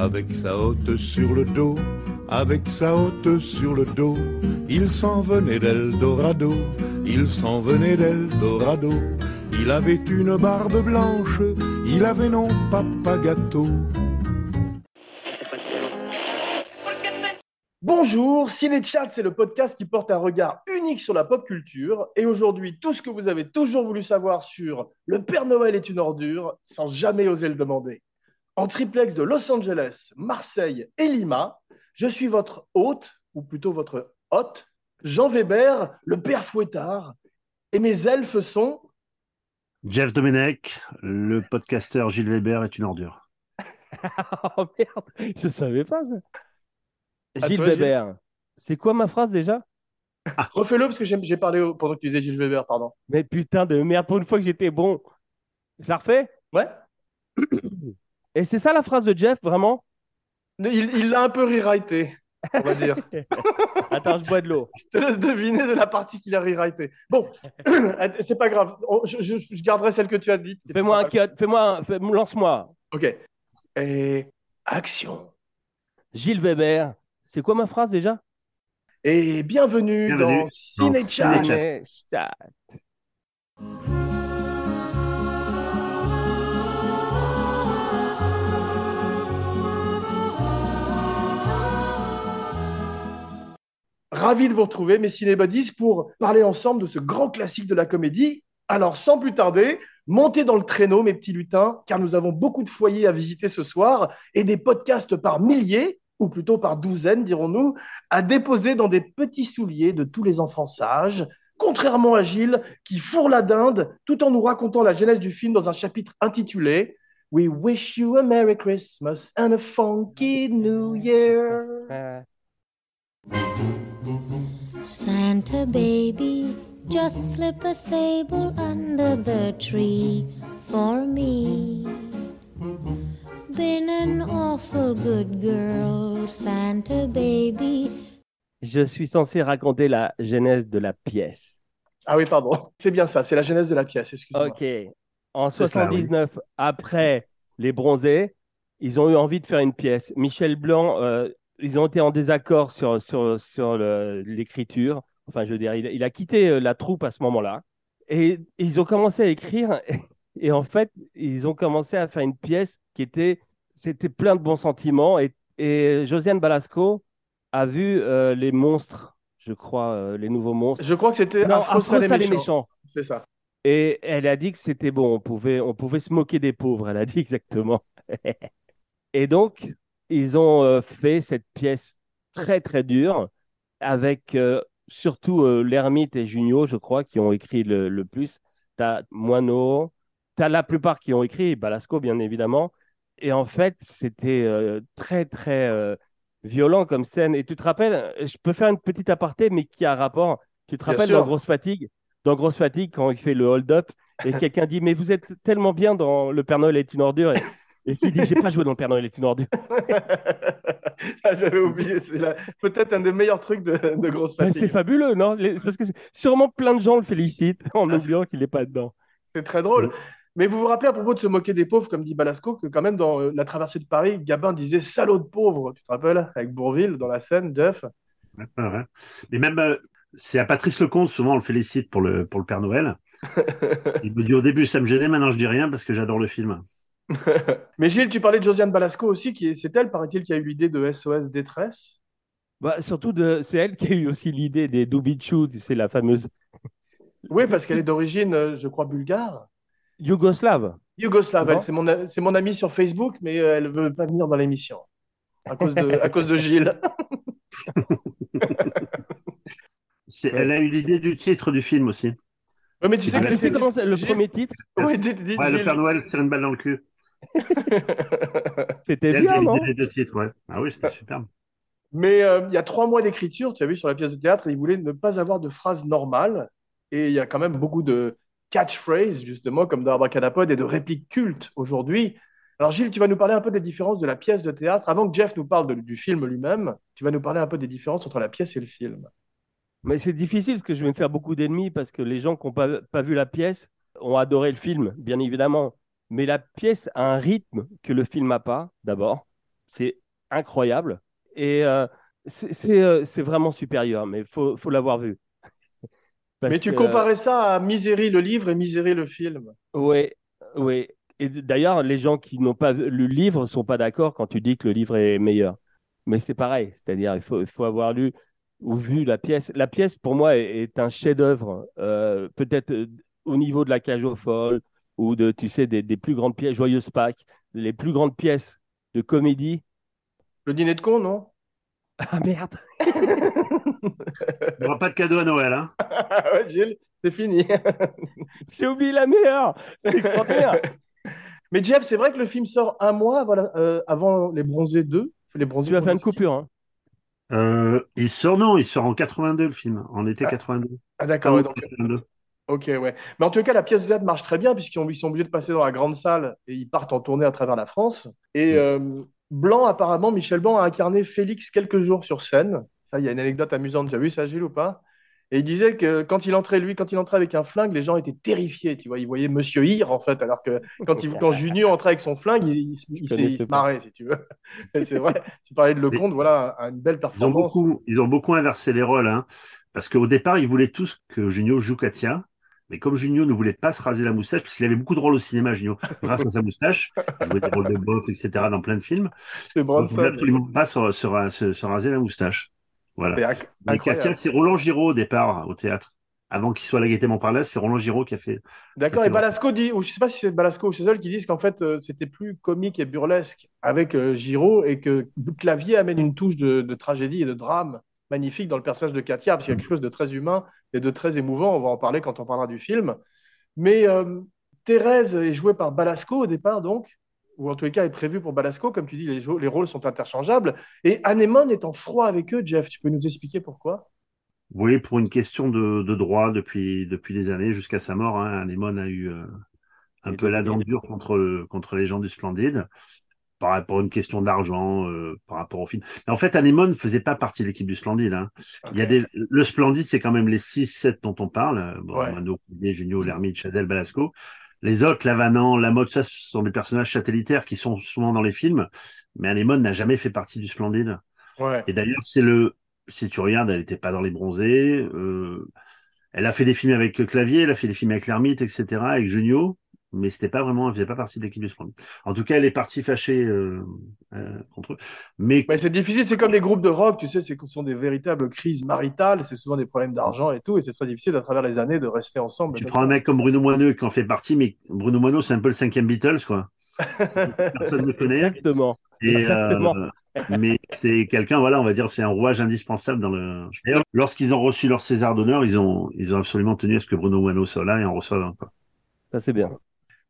avec sa hotte sur le dos, avec sa hotte sur le dos. Il s'en venait d'Eldorado, il s'en venait d'Eldorado. Il avait une barbe blanche, il avait non papa gâteau. Bonjour, Ciné Chat, c'est le podcast qui porte un regard unique sur la pop culture. Et aujourd'hui, tout ce que vous avez toujours voulu savoir sur Le Père Noël est une ordure, sans jamais oser le demander. En triplex de Los Angeles, Marseille et Lima, je suis votre hôte, ou plutôt votre hôte, Jean Weber, le Père Fouettard. Et mes elfes sont. Jeff Domenech, le podcasteur Gilles Weber est une ordure. oh merde, je savais pas ça. Gilles toi, Weber, c'est quoi ma phrase déjà? Refais-le parce que j'ai j'ai parlé au- pendant que tu disais Gilles Weber, pardon. Mais putain de merde, pour une fois que j'étais bon. Je la refais? Ouais Et c'est ça la phrase de Jeff, vraiment? Il l'a un peu rewrité, on va dire. Attends, je bois de l'eau. Je te laisse deviner de la partie qu'il a rewrité. Bon, c'est pas grave. On- Je, je- je garderai celle que tu as dite. Fais-moi un cut, fais-moi fais- lance-moi. Ok. Et action. Gilles Weber, c'est quoi ma phrase déjà? Et bienvenue, Bienvenue dans Ciné dans Chat. Ciné Ravi de vous retrouver, mes cinébodies, pour parler ensemble de ce grand classique de la comédie. Alors, sans plus tarder, montez dans le traîneau, mes petits lutins, car nous avons beaucoup de foyers à visiter ce soir et des podcasts par milliers, ou plutôt par douzaines, dirons-nous, à déposer dans des petits souliers de tous les enfants sages, contrairement à Gilles, qui fourre la dinde tout en nous racontant la genèse du film dans un chapitre intitulé We wish you a Merry Christmas and a funky New Year. Santa baby, just slip a sable under the tree for me. Been an awful good girl, Santa baby. je suis censé raconter la genèse de la pièce. Ah oui, pardon. C'est bien ça, c'est la genèse de la pièce, excuse-moi. Ok. En C'est ça, oui. 79, après les bronzés, ils ont eu envie de faire une pièce. Michel Blanc, euh, ils ont été en désaccord sur, sur, sur l'écriture. Enfin, je veux dire, il, il a quitté euh, la troupe à ce moment-là. Et ils ont commencé à écrire. Et en fait, ils ont commencé à faire une pièce qui était, c'était plein de bons sentiments. Et, et Josiane Balasco a vu euh, les monstres, je crois, euh, les nouveaux monstres. Je crois que c'était Non, Afro, Afro, Sale et Sale et Méchant. Méchant. C'est ça. Et elle a dit que c'était bon, on pouvait, on pouvait se moquer des pauvres, elle a dit exactement. Et donc, ils ont euh, fait cette pièce très très dure, avec euh, surtout euh, l'ermite et Junio, je crois, qui ont écrit le, le plus. T'as Moineau, t'as la plupart qui ont écrit, Balasco bien évidemment. Et en fait, c'était euh, très très euh, violent comme scène. Et tu te rappelles, je peux faire une petite aparté, mais qui a rapport. Tu te Bien rappelles sûr. dans Grosse Fatigue, dans Grosse Fatigue, quand il fait le hold-up, et quelqu'un dit, mais vous êtes tellement bien dans Le Père Noël est une ordure. Et, et qui dit, j'ai pas joué dans Le Père Noël est une ordure. Ah, J'avais oublié, c'est la- peut-être un des meilleurs trucs de, de grosse Ben, fatigue. c'est fabuleux, non? Les- Parce que c'est- sûrement plein de gens le félicitent en Ah, oubliant qu'il n'est pas dedans. C'est très drôle. Mais vous vous rappelez à propos de se moquer des pauvres, comme dit Balasco, que quand même dans euh, La traversée de Paris, Gabin disait salaud de pauvre. Tu te rappelles Avec Bourville dans la scène, Jeff. Ouais, ouais, ouais. Mais même, euh, c'est à Patrice Lecomte, souvent on le félicite pour le, pour le Père Noël. Il me dit au début, ça me gênait, maintenant je dis rien parce que j'adore le film. Mais Gilles, tu parlais de Josiane Balasco aussi, qui est- c'est elle, paraît-il, qui a eu l'idée de SOS Détresse? Bah, surtout, de... c'est elle qui a eu aussi l'idée des Dubichou, c'est la fameuse Oui, parce qu'elle est d'origine, euh, je crois, bulgare. Yougoslave. Yougoslave, c'est mon, c'est mon amie sur Facebook, mais euh, elle veut pas venir dans l'émission. À cause de, à cause de Gilles. C'est- Elle a eu l'idée du titre du film aussi. Ouais, mais tu sais que comment c'est le premier titre? Ouais, Ouais, le. Père Noël tire une balle dans le cul. C'était bien, non? l'idée des deux titres, ouais. Ah oui, c'était superbe. Mais euh, il y a trois mois d'écriture, tu as vu sur la pièce de théâtre, il voulait ne pas avoir de phrases normales. Et il y a quand même beaucoup de catchphrases, justement, comme dans Abracadapod, et de répliques cultes aujourd'hui. Alors Gilles, tu vas nous parler un peu des différences de la pièce de théâtre. Avant que Jeff nous parle de- du film lui-même, tu vas nous parler un peu des différences entre la pièce et le film. Mais c'est difficile parce que je vais me faire beaucoup d'ennemis parce que les gens qui n'ont pas, pas vu la pièce ont adoré le film, bien évidemment. Mais la pièce a un rythme que le film n'a pas, d'abord. C'est incroyable. Et euh, c'est- euh, c'est vraiment supérieur, mais il faut, faut l'avoir vu. Mais tu que, comparais ça à Misery le livre et Misery le film. Oui, oui. Et d'ailleurs, les gens qui n'ont pas vu le livre sont pas d'accord quand tu dis que le livre est meilleur. Mais c'est pareil, c'est-à-dire il faut, il faut avoir lu ou vu la pièce. La pièce, pour moi, est, est un chef-d'œuvre, euh, peut-être au niveau de la cage aux folles ou de, tu sais, des, des plus grandes pièces, Joyeuse Pâques, les plus grandes pièces de comédie. Le dîner de con, non? Ah merde! Il n'y aura pas de cadeau à Noël. Hein. Ouais, Gilles, c'est fini. J'ai oublié la meilleure! C'est extraordinaire! Mais Jeff, c'est vrai que le film sort un mois euh, avant Les Bronzés 2. Les Bronzés Tu vas faire une coupure, hein? Euh, il sort, non, il sort en 82 le film, en été 82. Ah d'accord, ouais, donc, 82. Ok, ouais. Mais en tout cas, la pièce de théâtre marche très bien puisqu'ils ont- ils sont obligés de passer dans la grande salle et ils partent en tournée à travers la France. Et Mm. euh, Blanc, apparemment, Michel Blanc a incarné Félix quelques jours sur scène. Ça, il y a une anecdote amusante. Tu as vu ça, Gilles, ou pas? Et il disait que quand il entrait, lui, quand il entrait avec un flingue, les gens étaient terrifiés. Tu vois, ils voyaient Monsieur Hir, en fait, alors que quand, il, quand Junior entrait avec son flingue, il, il se- il se marrait, si tu veux. C'est vrai. Tu parlais de Lecomte, voilà, une belle Ils ont performance. beaucoup, ils ont beaucoup inversé les rôles, hein, parce qu'au départ, ils voulaient tous que Junio joue Katia. Mais comme Junio ne voulait pas se raser la moustache, parce qu'il avait beaucoup de rôles au cinéma, Junio, grâce à sa moustache, il jouait des rôles de bof, etc., dans plein de films. C'est il voulait Bronson. absolument pas se, se ra- se- se raser la moustache. Voilà. Mais. Katia, c'est Roland Giraud au départ, au théâtre. Avant qu'il soit à la Gaîté Montparnasse, c'est Roland Giraud qui a fait. D'accord, et Balasco dit, ou je sais pas si c'est Balasco ou Chazelle qui disent qu'en fait euh, c'était plus comique et burlesque avec euh, Giraud et que Clavier amène une touche de, de tragédie et de drame magnifique dans le personnage de Katia, parce qu'il y a quelque chose de très humain et de très émouvant, on va en parler quand on parlera du film. Mais euh, Thérèse est jouée par Balasco au départ donc, ou en tous les cas est prévue pour Balasco, comme tu dis, les, les rôles sont interchangeables, et Anémone est en froid avec eux, Jeff, tu peux nous expliquer pourquoi? Oui, pour une question de, de droit depuis, depuis des années jusqu'à sa mort, hein, Anémone a eu euh, un Et peu la dent dure contre, contre les gens du Splendide par rapport à une question d'argent, euh, par rapport au film. Mais en fait, Anémone faisait pas partie de l'équipe du Splendide. Hein. Il y a des, le Splendide, c'est quand même les 6-7 dont on parle. Bon, Ouais. Mano, Junio, Lermite, Chazelle, Balasco. Les autres, Lavanant, Lamotte, ça, ce sont des personnages satellitaires qui sont souvent dans les films. Mais Anémone n'a jamais fait partie du Splendide. Ouais. Et d'ailleurs, c'est le, si tu regardes, elle n'était pas dans les bronzés. Euh, elle a fait des films avec Clavier, elle a fait des films avec Lermite, etc., avec Junio, mais c'était pas vraiment, elle faisait pas partie de l'équipe du Splendide. En tout cas, elle est partie fâchée euh, euh, contre eux. Mais c'est difficile, c'est comme les groupes de rock, tu sais, c'est ce sont des véritables crises maritales, c'est souvent des problèmes d'argent et tout, et c'est très difficile à travers les années de rester ensemble. tu prends un mec comme Bruno Moineux qui en fait partie, mais Bruno Moineux, c'est un peu le cinquième Beatles, quoi. Personne ne connaît. Exactement. Et, Exactement. euh, mais c'est quelqu'un, voilà, on va dire, c'est un rouage indispensable dans le. D'ailleurs, lorsqu'ils ont reçu leur César d'honneur, ils ont, ils ont absolument tenu à ce que Bruno Moineux soit là et en reçoive un. quoi. Ça, c'est bien.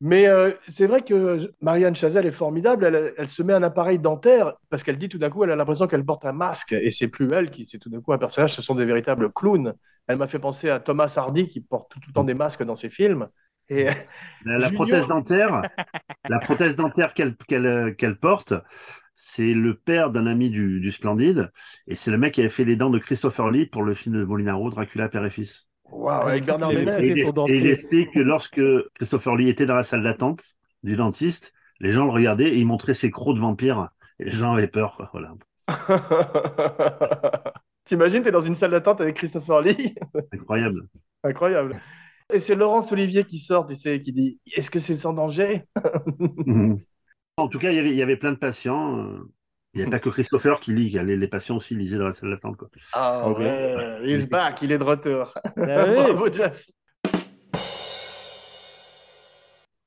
Mais euh, c'est vrai que Marianne Chazelle est formidable, elle, elle se met un appareil dentaire, parce qu'elle dit tout d'un coup, elle a l'impression qu'elle porte un masque, et c'est plus elle qui, c'est tout d'un coup un personnage, ce sont des véritables clowns. Elle m'a fait penser à Thomas Hardy, qui porte tout, tout le temps des masques dans ses films. Et La, prothèse dentaire, la prothèse dentaire qu'elle qu'elle qu'elle porte, c'est le père d'un ami du, du Splendide, et c'est le mec qui avait fait les dents de Christopher Lee pour le film de Molinaro, Dracula, père et fils. Avec Bernard. Et il, son et dentier. il explique que lorsque Christopher Lee était dans la salle d'attente du dentiste, les gens le regardaient et il montrait ses crocs de vampire, et les gens avaient peur, quoi. Voilà, T'imagines, t'es dans une salle d'attente avec Christopher Lee? Incroyable. Incroyable. Et c'est Laurence Olivier qui sort, tu sais, qui dit Est-ce que c'est sans danger? En tout cas, il y avait, il y avait plein de patients. Il n'y avait pas que Christopher qui lit, les, les patients aussi lisaient dans la salle d'attente. Ah Ok. ouais, he's back, il est de retour. Ah oui. Bravo, Jeff.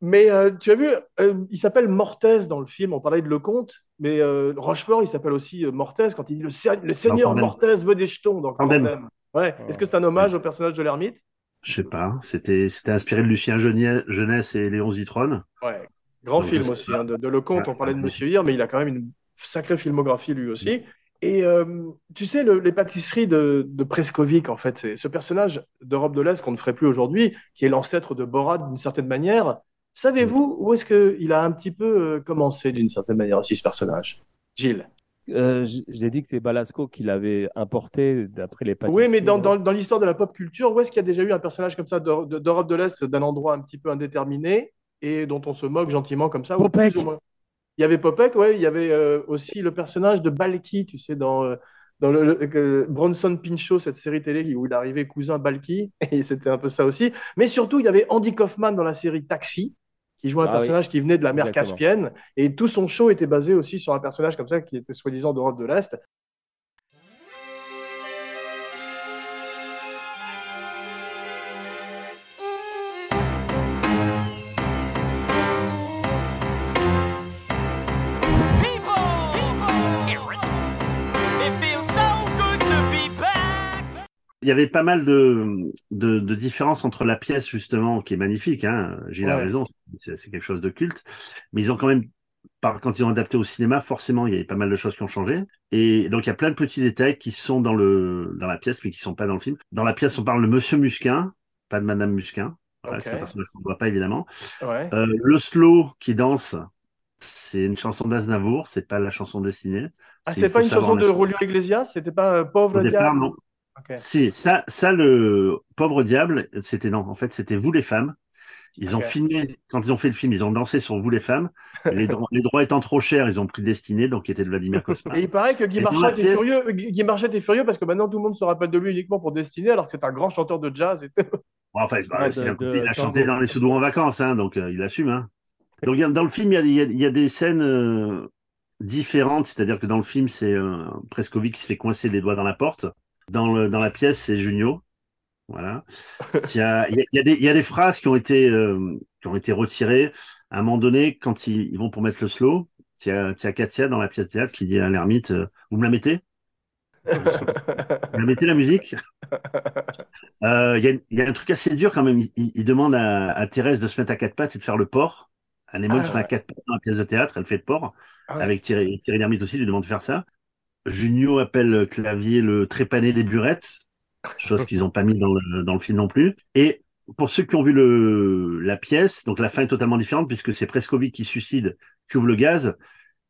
Mais euh, tu as vu, euh, il s'appelle Mortez dans le film, on parlait de Lecomte, mais euh, Rochefort, il s'appelle aussi euh, Mortez quand il dit le, se- le seigneur. Mortez veut des jetons. Donc. Ouais. Est-ce que c'est un hommage au personnage de l'ermite? Je sais pas. C'était, c'était inspiré de Lucien Jeunesse et Léon Zitrone. Ouais. Grand Donc, film aussi, hein, de, de Lecomte, on parlait de. Monsieur Hir, mais il a quand même une sacrée filmographie lui aussi. Et euh, tu sais, le- les pâtisseries de, de Preskovic, en fait, c'est ce personnage d'Europe de l'Est qu'on ne ferait plus aujourd'hui, qui est l'ancêtre de Borat d'une certaine manière. Savez-vous où est-ce qu'il a un petit peu euh, commencé d'une certaine manière aussi, ce personnage? Gilles Euh, J'ai dit que c'est Balasco qui l'avait importé d'après les Oui, mais dans, pâtisseries, dans, dans l'histoire de la pop culture, où est-ce qu'il y a déjà eu un personnage comme ça d'Eu- de- d'Europe de l'Est, d'un endroit un petit peu indéterminé, et dont on se moque gentiment comme ça ou Popek. plus ou moins? Il y avait Popek, ouais, il y avait euh, aussi le personnage de Balki, tu sais, dans, euh, dans le, le- Bronson Pinchot, cette série télé où il arrivait cousin Balki, et c'était un peu ça aussi. Mais surtout, il y avait Andy Kaufman dans la série Taxi, qui jouait un Ah oui. personnage qui venait de la mer Exactement. Caspienne, et tout son show était basé aussi sur un personnage comme ça qui était soi-disant d'Europe de l'Est. Il y avait pas mal de, de, de différences entre la pièce, justement, qui est magnifique, hein. Gilles a Ouais. raison, c'est quelque chose de culte. Mais ils ont quand même, par, quand ils ont adapté au cinéma, forcément, il y avait pas mal de choses qui ont changé. Et donc, il y a plein de petits détails qui sont dans le, dans la pièce, mais qui sont pas dans le film. Dans la pièce, on parle de Monsieur Musquin, pas de Madame Musquin. Voilà, Ok. que personnage qu'on ne voit pas, évidemment. Ouais. Euh, le slow qui danse, c'est une chanson d'Aznavour, c'est pas la chanson destinée. Ah, C'est pas une chanson de. Julio Iglesias? C'était pas euh, Pauvre Au départ, non. Si, ça, ça, le pauvre diable, c'était non. En fait, c'était vous les femmes. Ils ont filmé, quand ils ont fait le film, ils ont dansé sur vous les femmes. Les, dro- les droits étant trop chers, ils ont pris Destinée, donc qui était de Vladimir Cosma. Et il paraît que Guy Marchand est pièce- furieux. Guy est furieux parce que maintenant tout le monde se rappelle de lui uniquement pour Destiné, alors que c'est un grand chanteur de jazz. et tout. Bon, enfin, Ouais, un côté, il a chanté dans les Soudous en vacances, hein, donc euh, il assume. Hein. Donc, il y a- dans le film, il y a, il y a- il y a des scènes euh, différentes, c'est-à-dire que dans le film, c'est euh, Prescovic qui se fait coincer les doigts dans la porte. Dans, le, dans la pièce, c'est Junio. Voilà. Il y a, il y des, il y a des phrases qui ont été, euh, qui ont été retirées. À un moment donné, quand ils, ils vont pour mettre le slow, il y a, il y a Katia dans la pièce de théâtre qui dit à l'ermite euh, Vous me la mettez? Vous la mettez la musique? Euh, Il y, a, il y a un truc assez dur quand même. Il, demande à, à Thérèse de se mettre à quatre pattes et de faire le porc. Anémone Ah, se met à quatre pattes dans la pièce de théâtre, elle fait le porc. Ah. Avec Thierry, Thierry Lhermitte aussi, il lui demande de faire ça. Junio appelle Clavier le trépané des burettes, chose qu'ils n'ont pas mis dans le, dans le film non plus. Et pour ceux qui ont vu le, la pièce, donc la fin est totalement différente puisque c'est Prescovic qui suicide, qui ouvre le gaz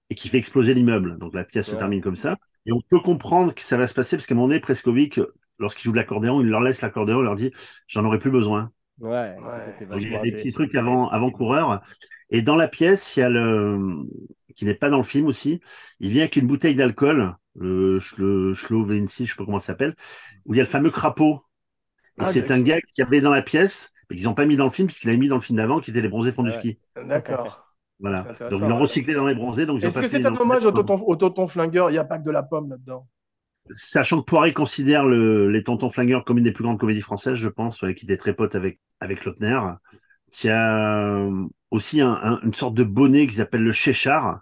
et qui fait exploser l'immeuble. Donc la pièce se termine comme ça. Et on peut comprendre que ça va se passer parce qu'à un moment donné, Prescovic, lorsqu'il joue de l'accordéon, il leur laisse l'accordéon, il leur dit j'en aurais plus besoin. Ouais, Ouais. c'était Donc, il y a des petits trucs avant, avant coureur. Et dans la pièce, il y a le, qui n'est pas dans le film aussi, il vient avec une bouteille d'alcool, le, le Schlovensi, je sais pas comment ça s'appelle, où il y a le fameux crapaud. Et Ah, c'est un gars qui avait dans la pièce, mais qu'ils n'ont pas mis dans le film, puisqu'il avait mis dans le film d'avant, qui était les bronzés font du ski. D'accord. Voilà. Donc, ils l'ont recyclé dans les bronzés, Est-ce que c'est un hommage au tonton, au tonton flingueur? Il n'y a pas que de la pomme là-dedans. Sachant que Poiré considère le, les Tontons Flingueurs comme une des plus grandes comédies françaises, je pense, ouais, qui était très pote avec, avec Lautner. Il y a aussi un- un- une sorte de bonnet qu'ils appellent le Chéchard.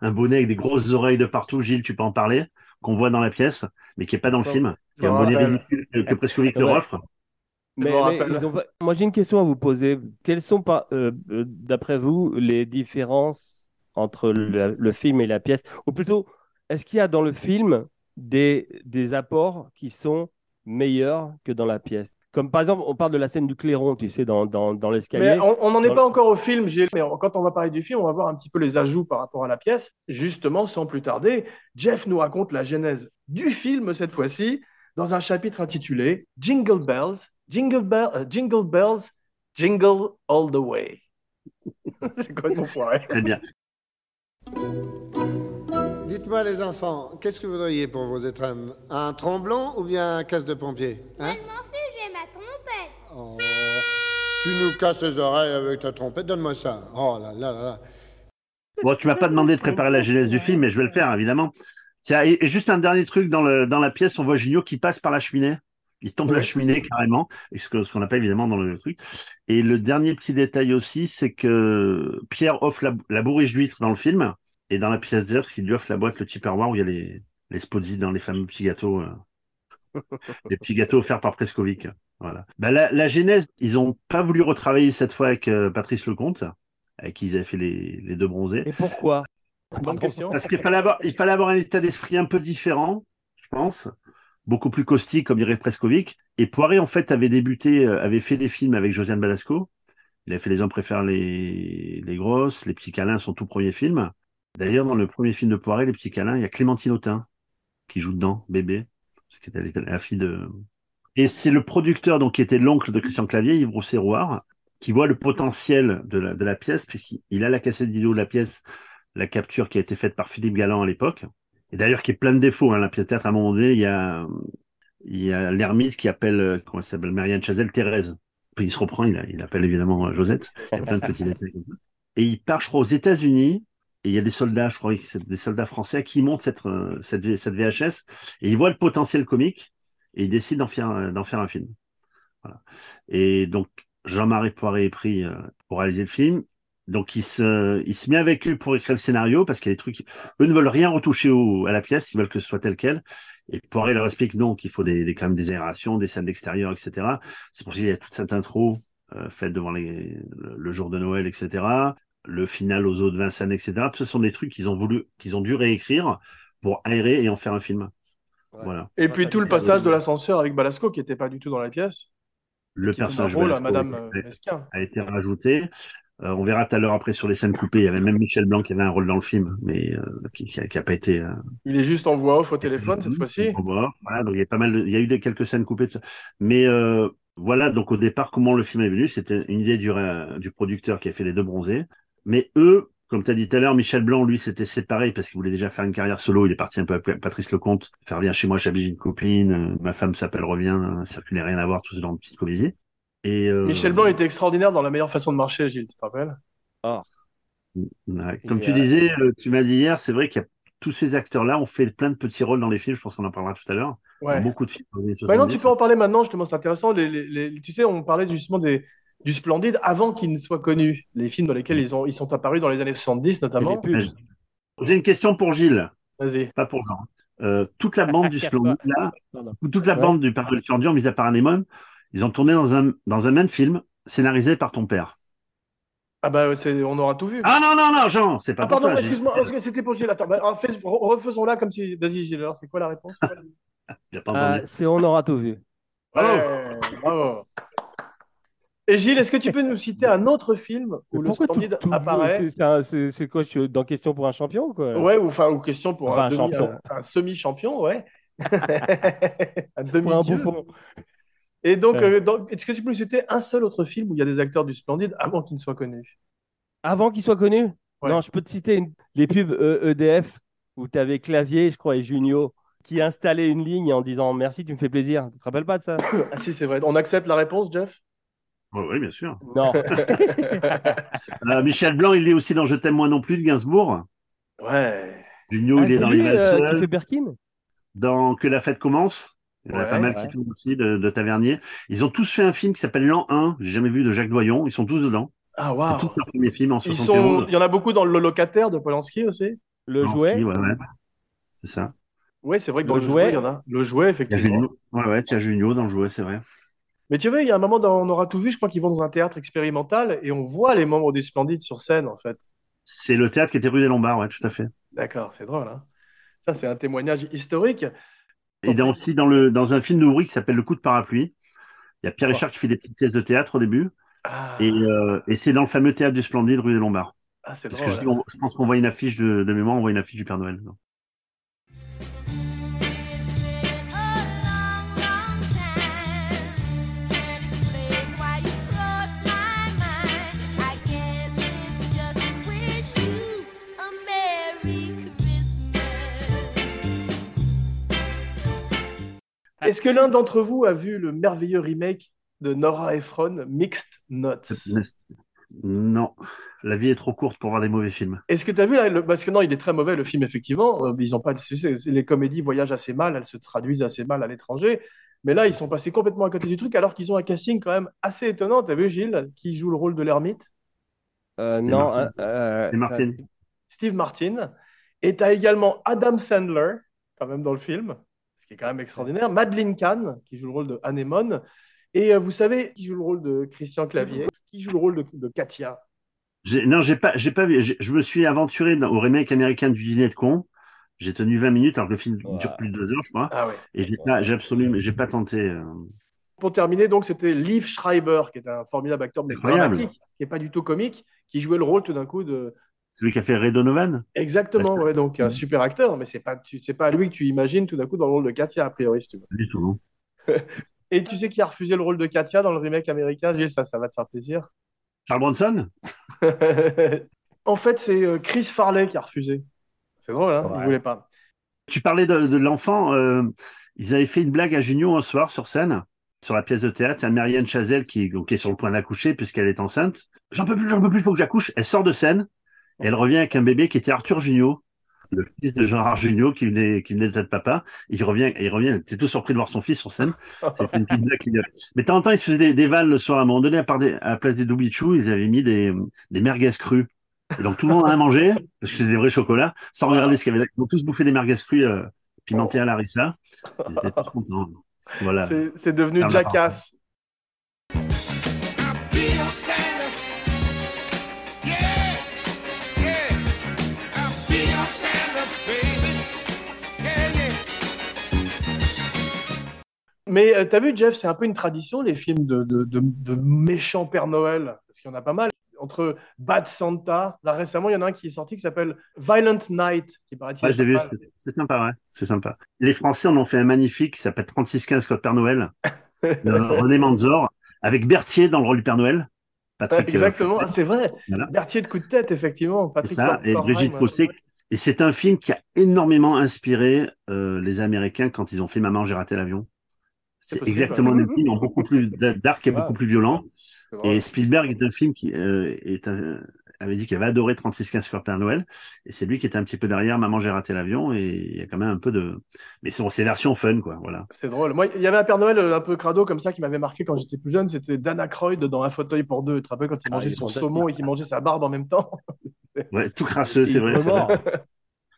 Un bonnet avec des grosses oreilles de partout. Gilles, tu peux en parler, qu'on voit dans la pièce, mais qui est pas dans le film. Qui est un bonnet ridicule que, que Prescovic leur offre. Mais, ont Moi, j'ai une question à vous poser. Quelles sont, euh, euh, d'après vous, les différences entre le, le film et la pièce? Ou plutôt, est-ce qu'il y a dans le film des, des apports qui sont meilleurs que dans la pièce? Comme par exemple, on parle de la scène du clairon, tu sais, dans, dans, dans l'escalier. on n'en est Dans- pas encore au film, Gilles, mais on- quand on va parler du film, on va voir un petit peu les ajouts par rapport à la pièce. Justement, sans plus tarder, Jeff nous raconte la genèse du film cette fois-ci dans un chapitre intitulé Jingle Bells, Jingle, Bell, euh, Jingle Bells, Jingle All the Way. C'est complètement foiré? Très bien. Dites-moi les enfants, qu'est-ce que vous voudriez pour vos étrennes? Un tromblon ou bien un casse de pompier hein? Oh, Tu nous casses les oreilles avec ta trompette, donne-moi ça. Oh là là là. Bon, tu m'as pas demandé de préparer la genèse du film, mais je vais le faire, évidemment. Tiens, et, et juste un dernier truc dans, le, dans la pièce, on voit Junio qui passe par la cheminée. Il tombe de la cheminée carrément, ce qu'on appelle évidemment dans le truc. Et le dernier petit détail aussi, c'est que Pierre offre la, la bourriche d'huîtres dans le film, et dans la pièce théâtre, il lui offre la boîte, le Tupperware où il y a les, les Spodzi dans les fameux petits gâteaux, euh, des petits gâteaux offerts par Prescovic. Voilà. Bah, la, la genèse, ils ont pas voulu retravailler cette fois avec euh, Patrice Lecomte, avec qui ils avaient fait les, les deux bronzés. Et pourquoi? Bonne question. Parce qu'il fallait avoir, il fallait avoir un état d'esprit un peu différent, je pense, beaucoup plus caustique, comme dirait Prescovic. Et Poiré, en fait, avait débuté, euh, avait fait des films avec Josiane Balasco. Il a fait Les hommes préfèrent les, les grosses, Les petits câlins, son tout premier film. D'ailleurs, dans le premier film de Poiré, Les petits câlins, il y a Clémentine Autain qui joue dedans, bébé, parce qu'elle était la fille de. Et c'est le producteur, donc, qui était l'oncle de Christian Clavier, Yves Rousset-Rouard, qui voit le potentiel de la, de la pièce, puisqu'il a la cassette vidéo de la pièce la capture qui a été faite par Philippe Galland à l'époque, et d'ailleurs qui est plein de défauts. Hein, la pièce de théâtre, à un moment donné, il y a, il y a l'ermite qui appelle, euh, comment elle s'appelle, Marianne Chazelle, Thérèse. Puis il se reprend, il, appelle évidemment euh, Josette. Il y a plein de petits détails comme ça. Et il part, je crois, aux États-Unis. Et il y a des soldats, je crois, des soldats français qui montent cette, euh, cette, cette VHS et ils voient le potentiel comique et ils décident d'en faire, un film. Et donc, Jean-Marie Poiré est pris euh, pour réaliser le film. Donc, il se, il se met avec eux pour écrire le scénario parce qu'il y a des trucs, eux ne veulent rien retoucher à la pièce, ils veulent que ce soit tel quel. Et Poiré leur explique non, qu'il faut des, des, quand même des aérations, des scènes d'extérieur, etc. C'est pour ça qu'il y a toute cette intro euh, faite devant le, jour de Noël, etc. Le final aux eaux de Vincennes, etc. Ça sont des trucs qu'ils ont voulu, qu'ils ont dû réécrire pour aérer et en faire un film. Voilà. Et puis tout le passage de l'ascenseur avec Balasco qui n'était pas du tout dans la pièce. Le personnage rôle Madame a euh, été- a été rajouté. Euh, on verra tout à l'heure après sur les scènes coupées. Il y avait même Michel Blanc qui avait un rôle dans le film, mais euh, qui, qui a, qui a pas été. euh, Il est juste en voix off au téléphone cette fois-ci. on voit. Voilà, donc il y a pas mal. de- il y a eu des, quelques scènes coupées de ça. Mais euh, voilà, donc au départ, comment le film est venu? C'était une idée du, du producteur qui a fait les deux bronzés. Mais eux, comme tu as dit tout à l'heure, Michel Blanc, lui, s'était séparé parce qu'il voulait déjà faire une carrière solo. Il est parti un peu avec Patrice Lecomte, faire Viens chez moi, j'habite une copine. euh, Ma femme s'appelle Revient, euh, circuler rien à voir, tout ce genre de petites comédies. Et, euh, Michel Blanc était extraordinaire dans la meilleure façon de marcher, Gilles, tu te rappelles? Ouais. Comme tu disais, tu m'as dit hier, c'est vrai qu'il y a tous ces acteurs-là ont fait plein de petits rôles dans les films. Je pense qu'on en parlera tout à l'heure. Ouais. Beaucoup de films dans les années Maintenant, 70. tu peux en parler maintenant, justement, c'est intéressant. Les, les- les- tu sais, on parlait justement des, du Splendide avant qu'ils ne soient connus. Les films dans lesquels ils, ont, ils sont apparus dans les années 70 notamment. J'ai une question pour Gilles, Vas-y. pas pour Jean. Euh, toute la bande du Splendide, là, toute la Ouais. bande du Parc de Furdion, mis à part Anémone, ils ont tourné dans un, dans un même film, scénarisé par ton père. Ah bah, c'est- on aura tout vu. Ah non, non, non, Jean, c'est pas Ah, pour pardon, excuse-moi, excuse- c'était pour Gilles. Attends, bah, refaisons-la comme si. Vas-y, Gilles, alors, c'est quoi la réponse? Ah, c'est On aura tout vu. Bravo. Ouais, bravo. Et Gilles, est-ce que tu peux nous citer un autre film où le Pourquoi tout, Splendide tout apparaît c'est- quoi, tu dans question pour un champion ou quoi? Ouais, ou enfin, ou question pour Enfin, un, demi- champion. un- un semi-champion, ouais. un Pour un bouffon. Et donc, Ouais. euh, donc, est-ce que tu peux nous citer un seul autre film où il y a des acteurs du Splendide avant qu'ils ne soient connus Avant qu'il soit connu? Ouais. Non, je peux te citer une- les pubs E- EDF où tu avais Clavier, je crois, et Junio qui installaient une ligne en disant merci, tu me fais plaisir. Tu te rappelles pas de ça? Ah si, c'est vrai. On accepte la réponse, Jeff? Ouais, oui, bien sûr. Non. Euh, Michel Blanc, il est aussi dans Je t'aime moi non plus de Gainsbourg. Ouais. Junio, Ah, il est c'est dans lui, Les euh, Valseuses. Berkin dans Que la fête commence. Il y en a Ouais, pas mal ouais. qui tournent aussi de, de Tavernier. Ils ont tous fait un film qui s'appelle L'an 1, j'ai jamais vu, de Jacques Doyon. Ils sont tous dedans. Ah, C'est waouh. tous leurs premiers films en Ils 71. sont... Il y en a beaucoup dans Le Locataire de Polanski aussi. Le Polanski, jouet ouais, ouais. C'est ça. Oui, c'est vrai que dans Le le, jouet. jouet, il y en a. Le jouet, effectivement. Ouais, ouais, tu as Junio dans le jouet, c'est vrai. Mais tu vois, il y a un moment dans On aura tout vu, je crois qu'ils vont dans un théâtre expérimental et on voit les membres des Splendides sur scène, en fait. C'est le théâtre qui était rue des Lombards, ouais, tout à fait. D'accord, c'est drôle. Hein Ça, c'est un témoignage historique. Et dans, aussi dans, le, dans un film d'Ouvry qui s'appelle Le coup de parapluie. Il y a Pierre Richard qui fait des petites pièces de théâtre au début. Ah, Et, euh, et c'est dans le fameux théâtre du Splendide, rue des Lombards. ah, Parce drôle. que je, on- je pense qu'on voit une affiche de, de mémoire, on voit une affiche du Père Noël. Est-ce que l'un d'entre vous a vu le merveilleux remake de Nora Ephron, Mixed Notes? Non, la vie est trop courte pour voir des mauvais films. Est-ce que tu as vu, là, le- parce que non, il est très mauvais le film, effectivement. Euh, Ils ont pas, les comédies voyagent assez mal, elles se traduisent assez mal à l'étranger. Mais là, ils sont passés complètement à côté du truc, alors qu'ils ont un casting quand même assez étonnant. Tu as vu, Gilles, qui joue le rôle de l'ermite? Euh, C'est Non. Martin. euh, euh, C'est Martin. Steve Martin. Et tu as également Adam Sandler, quand même, dans le film, ce qui est quand même extraordinaire. Madeleine Kahn, qui joue le rôle de Anémone. Et euh, vous savez qui joue le rôle de Christian Clavier, qui joue le rôle de, de Katia. Non, j'ai pas, j'ai pas vu. Je me suis aventuré dans- au remake américain du Dîner de con. J'ai tenu 20 minutes alors que le film Ouais. dure plus de deux heures, je crois. Ah ouais. Et j'ai pas, j'ai absolument, j'ai pas tenté. euh. Pour terminer, donc, c'était Liv Schreiber, qui est un formidable acteur mais Incroyable. dramatique, qui n'est pas du tout comique, qui jouait le rôle tout d'un coup de. Celui qui a fait Ray Donovan? Exactement, ouais, donc un Mhm. super acteur, mais c'est pas, tu, c'est pas lui que tu imagines tout d'un coup dans le rôle de Katia, a priori, si tu veux. Du tout, non. Et tu sais qui a refusé le rôle de Katia dans le remake américain, Gilles, ça, ça va te faire plaisir. Charles Bronson? En fait, c'est euh, Chris Farley qui a refusé. C'est drôle, hein Il Ouais. voulait pas. Tu parlais de, de l'enfant. euh, ils avaient fait une blague à Junio un soir sur scène, sur la pièce de théâtre. Il y a Marianne Chazelle qui, est- donc, qui est sur le point d'accoucher puisqu'elle est enceinte. J'en peux plus, j'en peux plus, il faut que j'accouche. Elle sort de scène et elle revient avec un bébé qui était Arthur Junio, le fils de Gérard Junio qui venait, qui venait de tête papa. Il revient, il revient, t'es tout surpris de voir son fils sur scène. C'était une petite blague. qu'il- Mais de temps en temps, ils se faisaient des, des vannes le soir. À un moment donné, à, part des- à la place des doubichous, ils avaient mis des, des merguez crues. Et donc tout le monde en a mangé, parce que c'est des vrais chocolats, sans regarder ce qu'il y avait. Ils ont tous bouffé des merguez crues euh, pimentées à l'arissa. Ils étaient tous contents. Voilà. C'est devenu Jackass. Mais euh, t'as vu, Jeff, c'est un peu une tradition, les films de, de, de, de méchants Père Noël, parce qu'il y en a pas mal. Entre Bad Santa, là récemment, il y en a un qui est sorti qui s'appelle Violent Night, qui paraît-il Ouais, est je l'ai vu, c'est- sympa, ouais. C'est sympa. Les Français en ont fait un magnifique qui s'appelle 3615 Code Père Noël, de René Manzor, avec Berthier dans le rôle du Père Noël. Patrick, euh, Exactement, c'est vrai. Voilà. Berthier de coup de tête, effectivement. C'est ça, et Brigitte ouais. Fossé. Et c'est un film qui a énormément inspiré euh, les Américains quand ils ont fait Maman, j'ai raté l'avion. C'est exactement le même film, en beaucoup plus dark et Wow. beaucoup plus violent. Et Spielberg est un film qui euh, est un- avait dit qu'il avait adoré 3615 sur Père Noël. Et c'est lui qui était un petit peu derrière Maman, j'ai raté l'avion. Et il y a quand même un peu de. Mais c'est c'est version fun, quoi. Voilà. C'est drôle. Moi, il y avait un Père Noël euh, un peu crado comme ça qui m'avait marqué quand j'étais plus jeune. C'était Dan Aykroyd dans Un fauteuil pour deux. Tu te rappelles quand il Ah, mangeait son saumon et qu'il mangeait sa barbe en même temps? Ouais, tout crasseux, c'est vrai.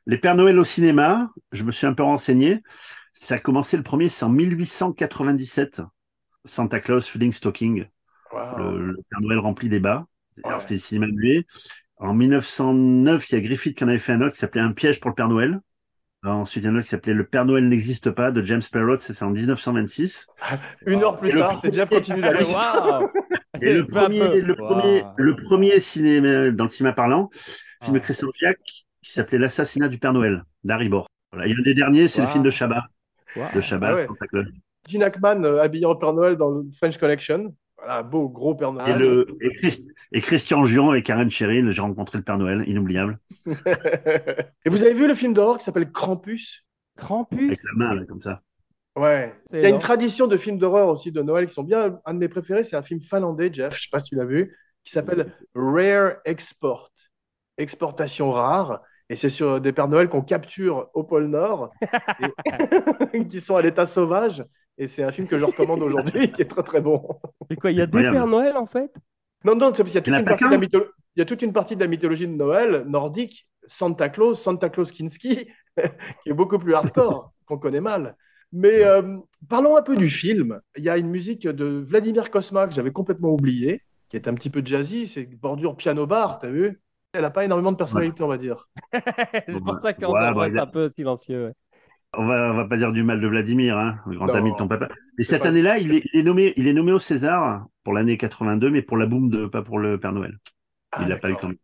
Les Pères Noël au cinéma, je me suis un peu renseigné. Ça a commencé le premier, c'est en 1897. Santa Claus Feeding Stocking, Waouh. le, le Père Noël rempli des bas. Ouais. Alors, c'était le cinéma muet. En 1909, il y a Griffith qui en avait fait un autre qui s'appelait Un piège pour le Père Noël. Ensuite, il y en a un autre qui s'appelait Le Père Noël n'existe pas de James Perrott, ça c'est en 1926. Une heure plus Et tard, c'est Jeff continue la liste. Et le premier, le premier, Waouh. le premier cinéma, dans le cinéma parlant, film de Ah. Christian Fiac, qui s'appelait L'assassinat du Père Noël, d'Harry. Voilà. Et un des derniers, c'est le film de Chabat, Waouh. de Chabat, Ah ouais. Santa Claus. Gene Hackman euh, habillé en Père Noël dans le French Connection. Voilà, un beau gros Père Noël. Et, le, et, Christ- et Christian Juan et Karen Cheryl, j'ai rencontré le Père Noël, inoubliable, Et vous avez vu le film d'horreur qui s'appelle Krampus? Krampus? avec la main, là, comme ça. Ouais. Il y a une tradition de films d'horreur aussi de Noël qui sont bien. Un de mes préférés, c'est un film finlandais, Jeff, je sais pas si tu l'as vu, qui s'appelle Rare Export. Exportation rare. Et c'est sur des Pères Noël qu'on capture au pôle Nord, et- qui sont à l'état sauvage. Et c'est un film que je recommande aujourd'hui, qui est très très bon. C'est quoi Il y a des Incroyable. Pères Noël en fait? Non, non, c'est parce qu'il y a toute une partie de la mytholo- il y a toute une partie de la mythologie de Noël nordique, Santa Claus, Santa Claus Kinski, qui est beaucoup plus hardcore, qu'on connaît mal. Mais euh, parlons un peu du film. Il y a une musique de Vladimir Kosma que j'avais complètement oublié, qui est un petit peu jazzy, c'est bordure piano-bar, t'as vu? Elle n'a pas énormément de personnalité, on va dire. C'est pour ça qu'on Ouais, bah, un peu silencieux. ouais. On va, on va pas dire du mal de Vladimir, hein, le grand Non. ami de ton papa. Et C'est cette année-là, il est, il est nommé, il est nommé au César pour l'année 82, mais pour la boum de, pas pour le Père Noël. Ah, il l'a pas eu quand même.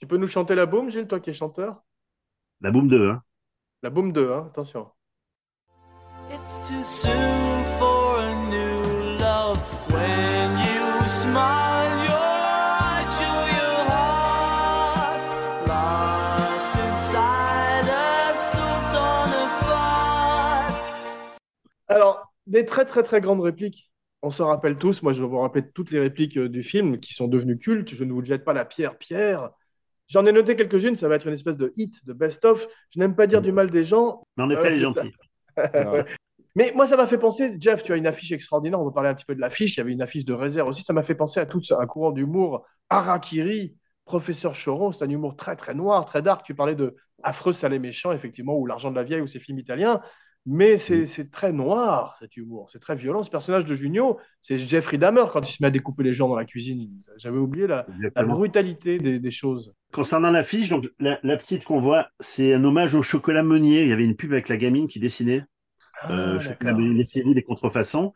Tu peux nous chanter la boum, Gilles, toi qui es chanteur? La boum 2, hein. La boum 2, hein, attention. It's too soon for a new love. When you smile, des très très très grandes répliques. On s'en rappelle tous. Moi, je vais vous rappeler toutes les répliques euh, du film qui sont devenues cultes. Je ne vous jette pas la pierre, Pierre. J'en ai noté quelques-unes. Ça va être une espèce de hit, de best-of. Je n'aime pas dire du mal des gens. Mais en effet, Ouais, il est c'est ça. gentil. Ouais. Mais moi, ça m'a fait penser, Jeff, tu as une affiche extraordinaire. On va parler un petit peu de l'affiche. Il y avait une affiche de réserve aussi. Ça m'a fait penser à tout un courant d'humour. Harakiri, professeur Choron, c'est un humour très très noir, très dark. Tu parlais de Affreux, sale et méchant, effectivement, ou L'argent de la vieille, ou ces films italiens. Mais c'est c'est très noir, cet humour. C'est très violent. Ce personnage de Junio, c'est Jeffrey Dahmer quand il se met à découper les gens dans la cuisine. J'avais oublié la, brutalité des, des choses. Concernant l'affiche, donc la, la petite qu'on voit, c'est un hommage au chocolat meunier. Il y avait une pub avec la gamine qui dessinait euh, Ah, chocolat d'accord. meunier, les des contrefaçons.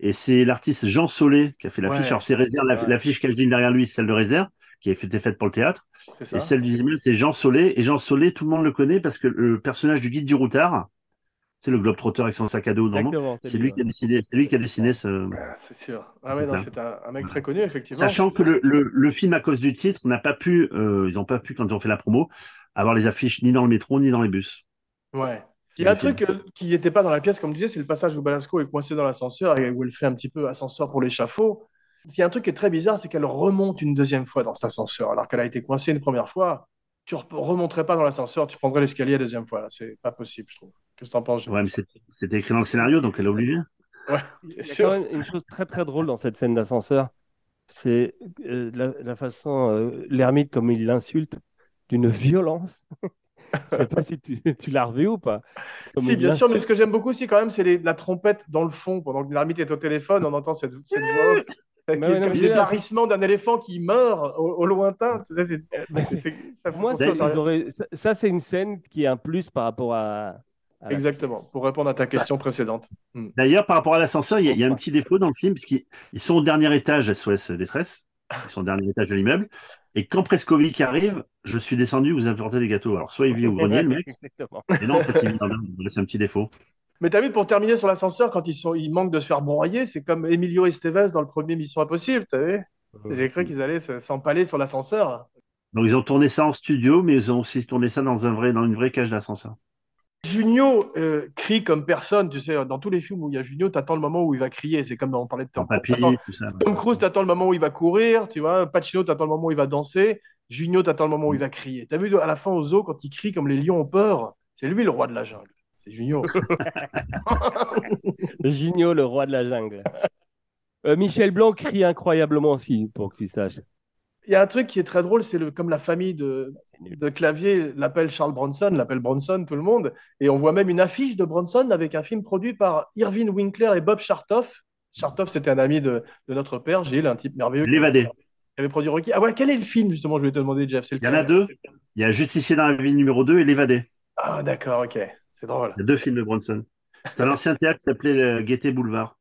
Et c'est l'artiste Jean Solé qui a fait l'affiche. Ouais. Alors c'est Réserve, Ouais. l'affiche qu'elle dit derrière lui, c'est celle de Réserve, qui a été faite pour le théâtre. Et celle du c'est Jean Solé. Et Jean Solé, tout le monde le connaît parce que le personnage du guide du routard, C'est le globe-trotteur avec son sac à dos. C'est lui qui a décidé, c'est lui qui a dessiné ce. Ah, C'est sûr. Ah ouais, c'est un, un mec très connu, effectivement. Sachant que le, le, le film, à cause du titre, n'a pas pu, euh, ils n'ont pas pu, quand ils ont fait la promo, avoir les affiches ni dans le métro ni dans les bus. Ouais. Il y a un truc euh, qui n'était pas dans la pièce, comme tu disais, c'est le passage où Balasco est coincé dans l'ascenseur et où elle fait un petit peu ascenseur pour l'échafaud. Il y a un truc qui est très bizarre, c'est qu'elle remonte une deuxième fois dans cet ascenseur, alors qu'elle a été coincée une première fois. Tu ne remonterais pas dans l'ascenseur, tu prendrais l'escalier la deuxième fois. C'est pas possible, je trouve. Qu'est-ce que tu en penses, Ouais, mais c'est- écrit dans le scénario, donc elle est obligée. Ouais, Il y a sûr. quand même une chose très très drôle dans cette scène d'ascenseur, c'est euh, la, la façon, euh, l'ermite comme il l'insulte, d'une violence. Je sais pas si tu, tu l'as revu ou pas. Comme Si, bien sûr, mais ce que j'aime beaucoup aussi, quand même, c'est les- la trompette dans le fond. Pendant que l'ermite est au téléphone, on entend cette, cette voix off. Mais non, mais larrissements d'un éléphant qui meurt au, au lointain. Sais, c'est- ça ça, ça, ça- ça, ça, une scène qui est un plus par rapport à. La Exactement, pour répondre à ta question précédente. D'ailleurs, par rapport à l'ascenseur, il y, a- il y a un petit défaut dans le film, puisqu'ils ils sont au dernier étage SOS Détresse. Ils sont au dernier étage de l'immeuble. Et quand Preskovic arrive, je suis descendu, vous apportez des gâteaux. Alors, soit il vit au grenier, le mec, Exactement. mais non, en fait, il vit dans le- c'est un petit défaut. Mais t'as vu, pour terminer sur l'ascenseur, quand ils, sont, ils manquent de se faire broyer, c'est comme Emilio Estevez dans le premier Mission Impossible, t'as vu? J'ai cru qu'ils allaient se- s'empaler sur l'ascenseur. Donc, ils ont tourné ça en studio, mais ils ont aussi tourné ça dans, un vrai, dans une vraie cage d'ascenseur. Junio euh, crie comme personne, tu sais, dans tous les films où il y a Junio, t'attends le moment où il va crier, c'est comme on parlait de En Tom ça. Tom Cruise, t'attends le moment où il va courir, tu vois, Pacino, t'attends le moment où il va danser, Junio, t'attends le moment où il va crier. T'as vu à la fin au zoo, quand il crie comme les lions ont peur, c'est lui le roi de la jungle. C'est Junio. Junio, le roi de la jungle. Euh, Michel Blanc crie incroyablement aussi, pour que tu saches. Il y a un truc qui est très drôle, c'est comme la famille de, de Clavier l'appelle Charles Bronson, l'appelle Bronson, tout le monde. Et on voit même une affiche de Bronson avec un film produit par Irving Winkler et Bob Chartoff. Chartoff, c'était un ami de, de notre père, Gilles, un type merveilleux. L'évadé. avait produit Rocky. Ah ouais, quel est le film, justement, je vais te demander, Jeff? Il y en a deux. Il y a Justicier dans la ville numéro 2 et L'évadé. Ah d'accord, ok. C'est drôle. Il y a deux films de Bronson. C'est un ancien théâtre qui s'appelait le Gaieté Boulevard,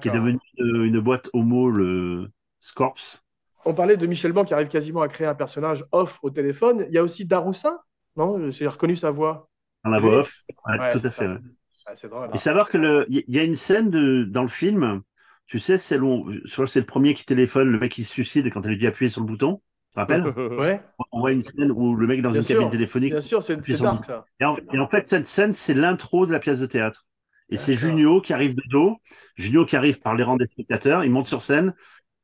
qui est devenu une, une boîte homo, le Scorps. On parlait de Michel Blanc qui arrive quasiment à créer un personnage off au téléphone. Il y a aussi Daroussin, non? J'ai reconnu sa voix. dans la voix off? Ouais, Ouais, tout à fait. ça. ouais. Ah, drôle. Et savoir que le, il y a une scène de, dans le film, tu sais, c'est c'est le premier qui téléphone, le mec qui se suicide quand elle lui dit appuyer sur le bouton. Tu te rappelles? Ouais, On voit une scène où le mec dans Bien une sûr. cabine téléphonique. bien sûr, c'est dark bouton. ça. Et en, et en fait, cette scène, c'est l'intro de la pièce de théâtre. Et c'est. Junio qui arrive de dos. Junio qui arrive par les rangs des spectateurs. Il monte sur scène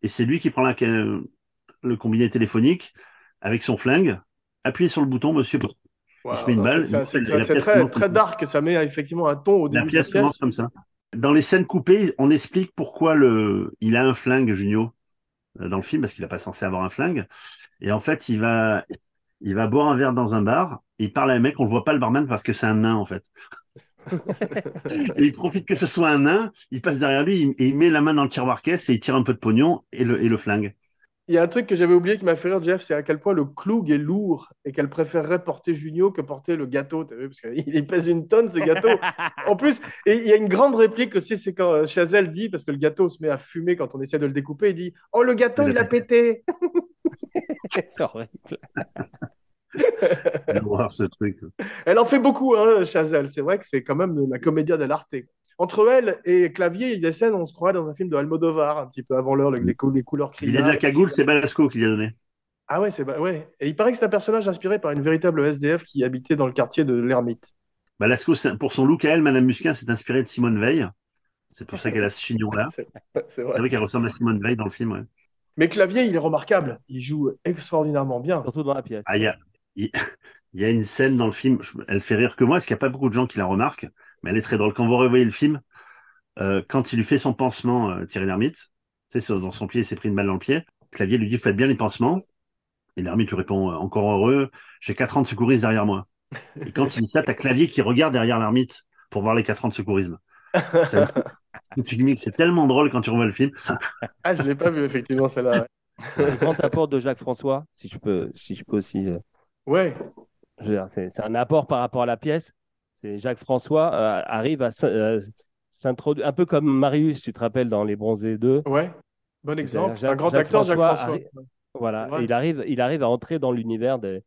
et c'est lui qui prend la, le combiné téléphonique avec son flingue. Appuyez sur le bouton, monsieur. Wow, Il se met une balle, c'est- la très, commence très comme ça. dark. Ça met effectivement un ton au La début pièce de la commence pièce. comme ça. Dans les scènes coupées, on explique pourquoi le, il a un flingue, Junio, euh, dans le film, parce qu'il n'est pas censé avoir un flingue. Et en fait, il va, il va boire un verre dans un bar. Il parle à un mec, on ne voit pas le barman parce que c'est un nain, en fait. Et il profite que ce soit un nain, il passe derrière lui, il, et il met la main dans le tiroir caisse et il tire un peu de pognon et le, et le flingue. Il y a un truc que j'avais oublié qui m'a fait rire, Jeff, c'est à quel point le cloug est lourd et qu'elle préférerait porter Junio que porter le gâteau. T'as vu Parce qu'il pèse une tonne, ce gâteau. En plus, et il y a une grande réplique aussi, c'est quand euh, Chazelle dit, parce que le gâteau se met à fumer quand on essaie de le découper, il dit Oh, le gâteau, Il il a a pété C'est horrible. Il va voir ce truc. Elle en fait beaucoup, hein, Chazelle. C'est vrai que c'est quand même la comédia dell'arte. Entre elle et Clavier, il y a des scènes où on se croirait dans un film de Almodovar, un petit peu avant l'heure, avec les, cou- les couleurs Il a de la criardes. cagoule, c'est Balasco qui lui a donné. Ah ouais, c'est ouais. Et il paraît que c'est un personnage inspiré par une véritable SDF qui habitait dans le quartier de l'Ermite. Balasco, pour son look à elle, Madame Musquin s'est inspirée de Simone Veil. C'est pour ça qu'elle a ce chignon-là. C'est vrai. vrai qu'elle ressemble à Simone Veil dans le film. ouais. Mais Clavier, il est remarquable. Il joue extraordinairement bien. Surtout dans la pièce. Ah, il y a, il y a une scène dans le film, elle fait rire que moi, parce qu'il n'y a pas beaucoup de gens qui la remarquent, mais elle est très drôle. Quand vous revoyez le film, euh, quand il lui fait son pansement, euh, Thierry Lhermitte, tu sais, dans son pied, il s'est pris une balle dans le pied. Clavier lui dit, faites bien les pansements. Et Lhermitte lui répond, euh, encore heureux, j'ai quatre ans de secourisme derrière moi. Et quand il dit ça, t'as Clavier qui regarde derrière Lhermitte pour voir les quatre ans de secourisme. C'est tellement drôle quand tu revois le film. Ah, je l'ai pas vu, effectivement, celle-là. Le grand apport de Jacques François, si je peux, si je peux aussi. euh, Ouais. c'est un apport par rapport à la pièce. C'est Jacques François euh, arrive à euh, s'introduire, un peu comme Marius, tu te rappelles, dans Les Bronzés 2. Ouais. Bon exemple. C'est un grand Jacques acteur, Jacques François arri- Voilà, Ouais. Il arrive, il arrive à entrer dans l'univers des,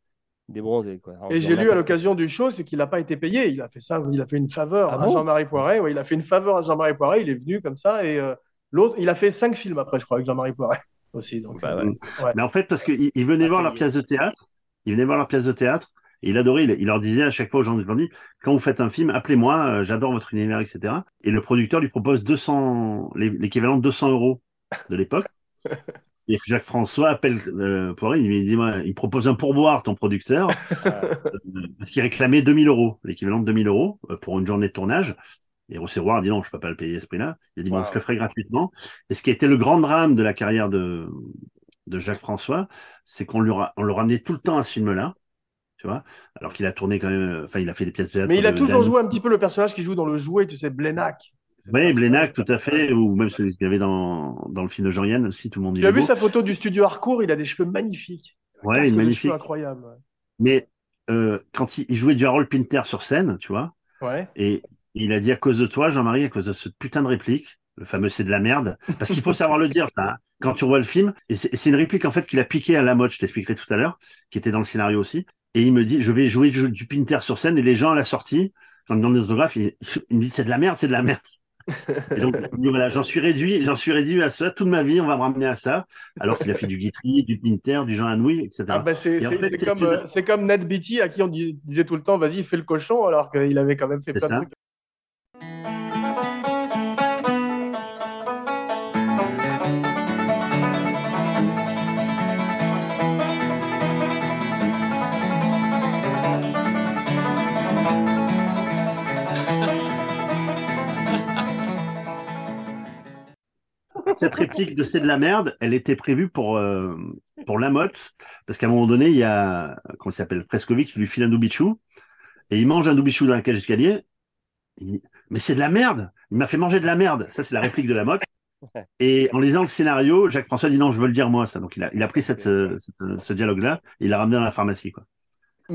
Des bronzés, quoi. Et j'ai lu à l'occasion du show, c'est qu'il n'a pas été payé. Il a fait ça, il a fait une faveur Ah à bon? Jean-Marie Poiret. Ouais, il a fait une faveur à Jean-Marie Poiret. Il est venu comme ça et euh, l'autre, il a fait cinq films après, je crois, avec Jean-Marie Poiret aussi. Donc, Bah ouais. ouais. Mais en fait, parce venaient Pas voir leur payé. pièce de théâtre, ils venaient voir leur pièce de théâtre, et il adorait, il, il leur disait à chaque fois aux gens du bandit, quand vous faites un film, appelez-moi, euh, j'adore votre univers, etc. Et le producteur lui propose 200, l'é- l'équivalent de 200 euros de l'époque. Et Jacques François appelle euh, Poiret, il me dit, il propose un pourboire, ton producteur, euh, parce qu'il réclamait 2000 euros, l'équivalent de 2000 euros euh, pour une journée de tournage. Et a dit non, je peux pas le payer à ce prix-là. Il a dit, bon, je le ferai gratuitement. Et ce qui a été le grand drame de la carrière de, de Jacques François, c'est qu'on lui ra- on le ramenait tout le temps à ce film-là, tu vois, alors qu'il a tourné quand même, enfin, il a fait des pièces de théâtre. Mais il a toujours joué un petit peu le personnage qui joue dans le jouet, tu sais, Blénac. Oui, Blénac, tout à fait, ou même celui qu'il y avait dans, dans le film de Jean-Yann aussi, tout le monde. Tu as vu beau. sa photo du studio Harcourt Il a des cheveux magnifiques. Ouais, Casque il magnifique. cheveux incroyable. ouais. Mais euh, quand il, il jouait du Harold Pinter sur scène, tu vois, Ouais. et il a dit à cause de toi, Jean-Marie, à cause de ce putain de réplique, le fameux c'est de la merde, parce qu'il faut savoir le dire, ça, hein, quand tu revois le film, et c'est une réplique en fait qu'il a piqué à la mode, je t'expliquerai tout à l'heure, qui était dans le scénario aussi, et il me dit, je vais jouer du, Pinter sur scène, et les gens à la sortie, quand ils demandent des autographes, il, il me dit c'est de la merde, c'est de la merde. Et donc, voilà, j'en suis réduit, j'en suis réduit à ça, toute ma vie, on va me ramener à ça, alors qu'il a fait du Guitry, du Pinter, du Jean Anouilh, etc. Ah bah c'est Et en c'est- fait, c'est c'est comme, une- euh, c'est comme Ned Beatty à qui on dis- disait tout le temps vas-y fais le cochon alors qu'il avait quand même fait plein ça. de trucs. Cette réplique de c'est de la merde, elle était prévue pour euh, pour Lamotte, parce qu'à un moment donné, il y a comment il s'appelle Prescovic qui lui file un doubichou et il mange un doubichou dans la cage d'escalier. Il dit, Mais c'est de la merde. Il m'a fait manger de la merde. Ça, c'est la réplique de Lamotte. Et en lisant le scénario, Jacques François dit non, je veux le dire moi ça. Donc il a il a pris cette, ce, ce- ce dialogue-là, et il l'a ramené dans la pharmacie quoi.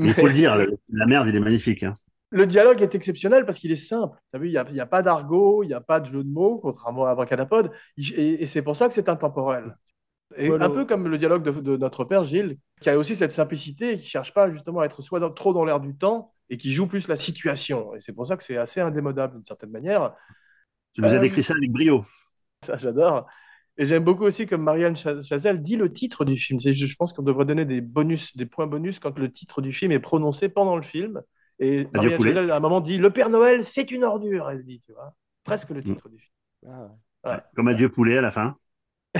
Mais il faut le dire, le- la merde, il est magnifique. Hein. Le dialogue est exceptionnel parce qu'il est simple. Tu as vu, il n'y a, il y a pas d'argot, il n'y a pas de jeu de mots, contrairement à Abracadapod. Et, et c'est pour ça que c'est intemporel. Et Voilà. un peu comme le dialogue de, de notre père Gilles, qui a aussi cette simplicité, et qui cherche pas justement à être soit dans- trop dans l'air du temps et qui joue plus la situation. Et c'est pour ça que c'est assez indémodable d'une certaine manière. Tu nous as Euh, décrit ça avec brio. Ça, j'adore. Et j'aime beaucoup aussi comme Marianne Cha- Chazelle dit le titre du film. Je, je pense qu'on devrait donner des bonus, des points bonus quand le titre du film est prononcé pendant le film. Et poulet. Chazelle, à un moment, dit Le Père Noël, c'est une ordure. Elle dit, tu vois. Presque le titre du film. Ah, ouais. Comme Adieu poulet à la fin.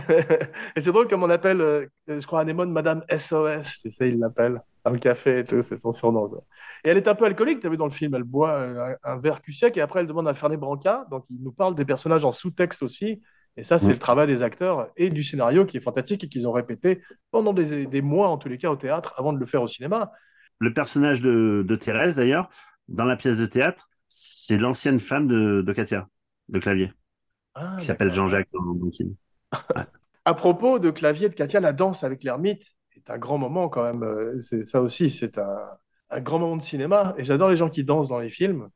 et c'est drôle comme on appelle, euh, je crois, Anémone Madame SOS. Tu sais, il l'appelle dans le café et tout. C'est son surnom. quoi. Et elle est un peu alcoolique, tu as vu dans le film. Elle boit euh, un, un verre cul sec et après, elle demande à Fernet Branca. Donc, il nous parle des personnages en sous-texte aussi. Et ça, c'est Mm. le travail des acteurs et du scénario qui est fantastique et qu'ils ont répété pendant des, des mois, en tous les cas, au théâtre, avant de le faire au cinéma. Le personnage de, de Thérèse, d'ailleurs, dans la pièce de théâtre, c'est l'ancienne femme de, de Katia, de Clavier, Ah, qui s'appelle. Jean-Jacques dans. À propos de Clavier de Katia, la danse avec l'ermite est un grand moment quand même. Euh, C'est ça aussi, c'est un, un grand moment de cinéma. Et j'adore les gens qui dansent dans les films.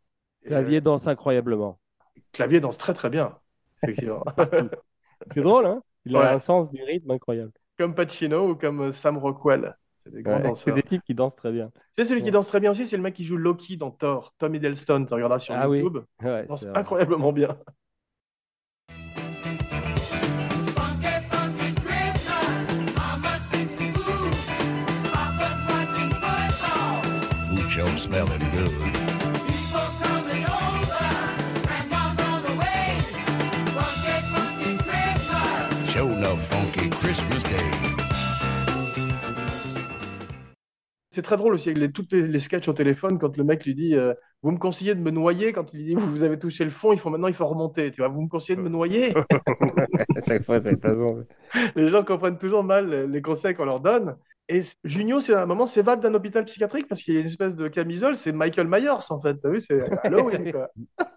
Et, Clavier danse incroyablement. euh, Clavier danse très très bien, effectivement. C'est drôle, hein Il a un sens du rythme incroyable. comme Pacino ou comme euh, Sam Rockwell. C'est des grands Ouais, c'est danseurs. des types qui dansent très bien. Tu sais, celui qui danse très bien aussi, c'est le mec qui joue Loki dans Thor, Tom Hiddleston. Tu regarderas sur Ah oui. YouTube. Ouais, Il danse c'est incroyablement bien. Funky, funky Christmas. Mama's fixing food. Papa's watching football. Food sure smelling good? People coming over. Grandma's on the way. Funky, funky Christmas. Show enough funky Christmas Day. C'est très drôle aussi avec les, toutes les, les sketchs au téléphone quand le mec lui dit euh, Vous me conseillez de me noyer Quand il lui dit Vous avez touché le fond, il faut maintenant il faut remonter. Tu vois, vous me conseillez de me noyer À chaque fois, c'est façon. Les gens comprennent toujours mal les, conseils qu'on leur donne. Et Junio, c'est à un moment, s'évade d'un hôpital psychiatrique parce qu'il y a une espèce de camisole. C'est Michael Myers en fait. T'as vu C'est Halloween quoi.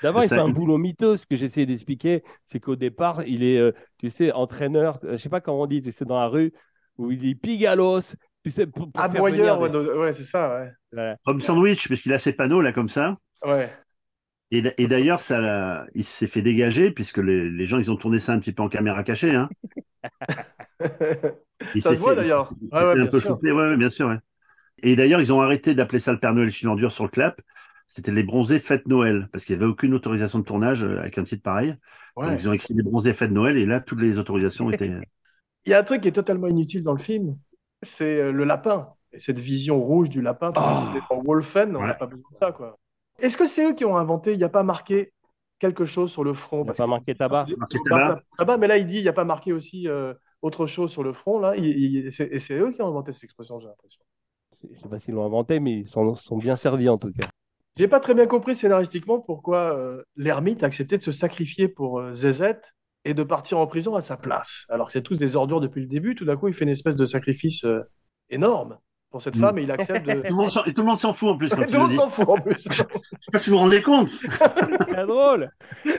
D'abord, il fait un boulot mythos. Ce que j'essayais d'expliquer, c'est qu'au départ, il est, euh, tu sais, entraîneur, je sais pas comment on dit, tu sais, dans la rue, où il dit pigalos, tu sais, pour, pour faire Aboyeur, venir ouais, des- de- ouais, c'est ça, ouais. Voilà. Comme sandwich, parce qu'il a ses panneaux là comme ça. Ouais. Et, et d'ailleurs, ça, il s'est fait dégager puisque les, les gens, ils ont tourné ça un petit peu en caméra cachée. Hein. Il Ça se voit, d'ailleurs. Ouais, ouais, un bien peu sûr. ouais, bien sûr. Ouais. Et d'ailleurs, ils ont arrêté d'appeler ça le Père Noël une ordure sur le clap. C'était les bronzés fête Noël, parce qu'il n'y avait aucune autorisation de tournage euh, avec un titre pareil. Ouais. Donc, ils ont écrit les bronzés fête Noël, et là, toutes les autorisations étaient. Il y a un truc qui est totalement inutile dans le film, c'est euh, le lapin. Et cette vision rouge du lapin, est en Wolfen, on n'a Ouais. pas besoin de ça, quoi. Est-ce que c'est eux qui ont inventé, il n'y a pas marqué quelque chose sur le front? Il n'y a pas marqué tabac. Marqué Tabac, tabac. tabac, mais là, il dit, il n'y a pas marqué aussi euh, autre chose sur le front, là. Il- il- et c'est et c'est eux qui ont inventé cette expression, j'ai l'impression. Je ne sais pas s'ils l'ont inventé, mais ils s'en sont bien servis en tout cas. J'ai pas très bien compris scénaristiquement pourquoi euh, l'ermite a accepté de se sacrifier pour euh, Zézette et de partir en prison à sa place. Alors que c'est tous des ordures depuis le début, tout d'un coup, il fait une espèce de sacrifice euh, énorme pour cette Mm. femme et il accepte de. Tout le monde s'en- et tout le monde s'en fout en plus quand Tout le monde s'en fout en plus. Je sais pas si vous vous rendez compte. Très drôle.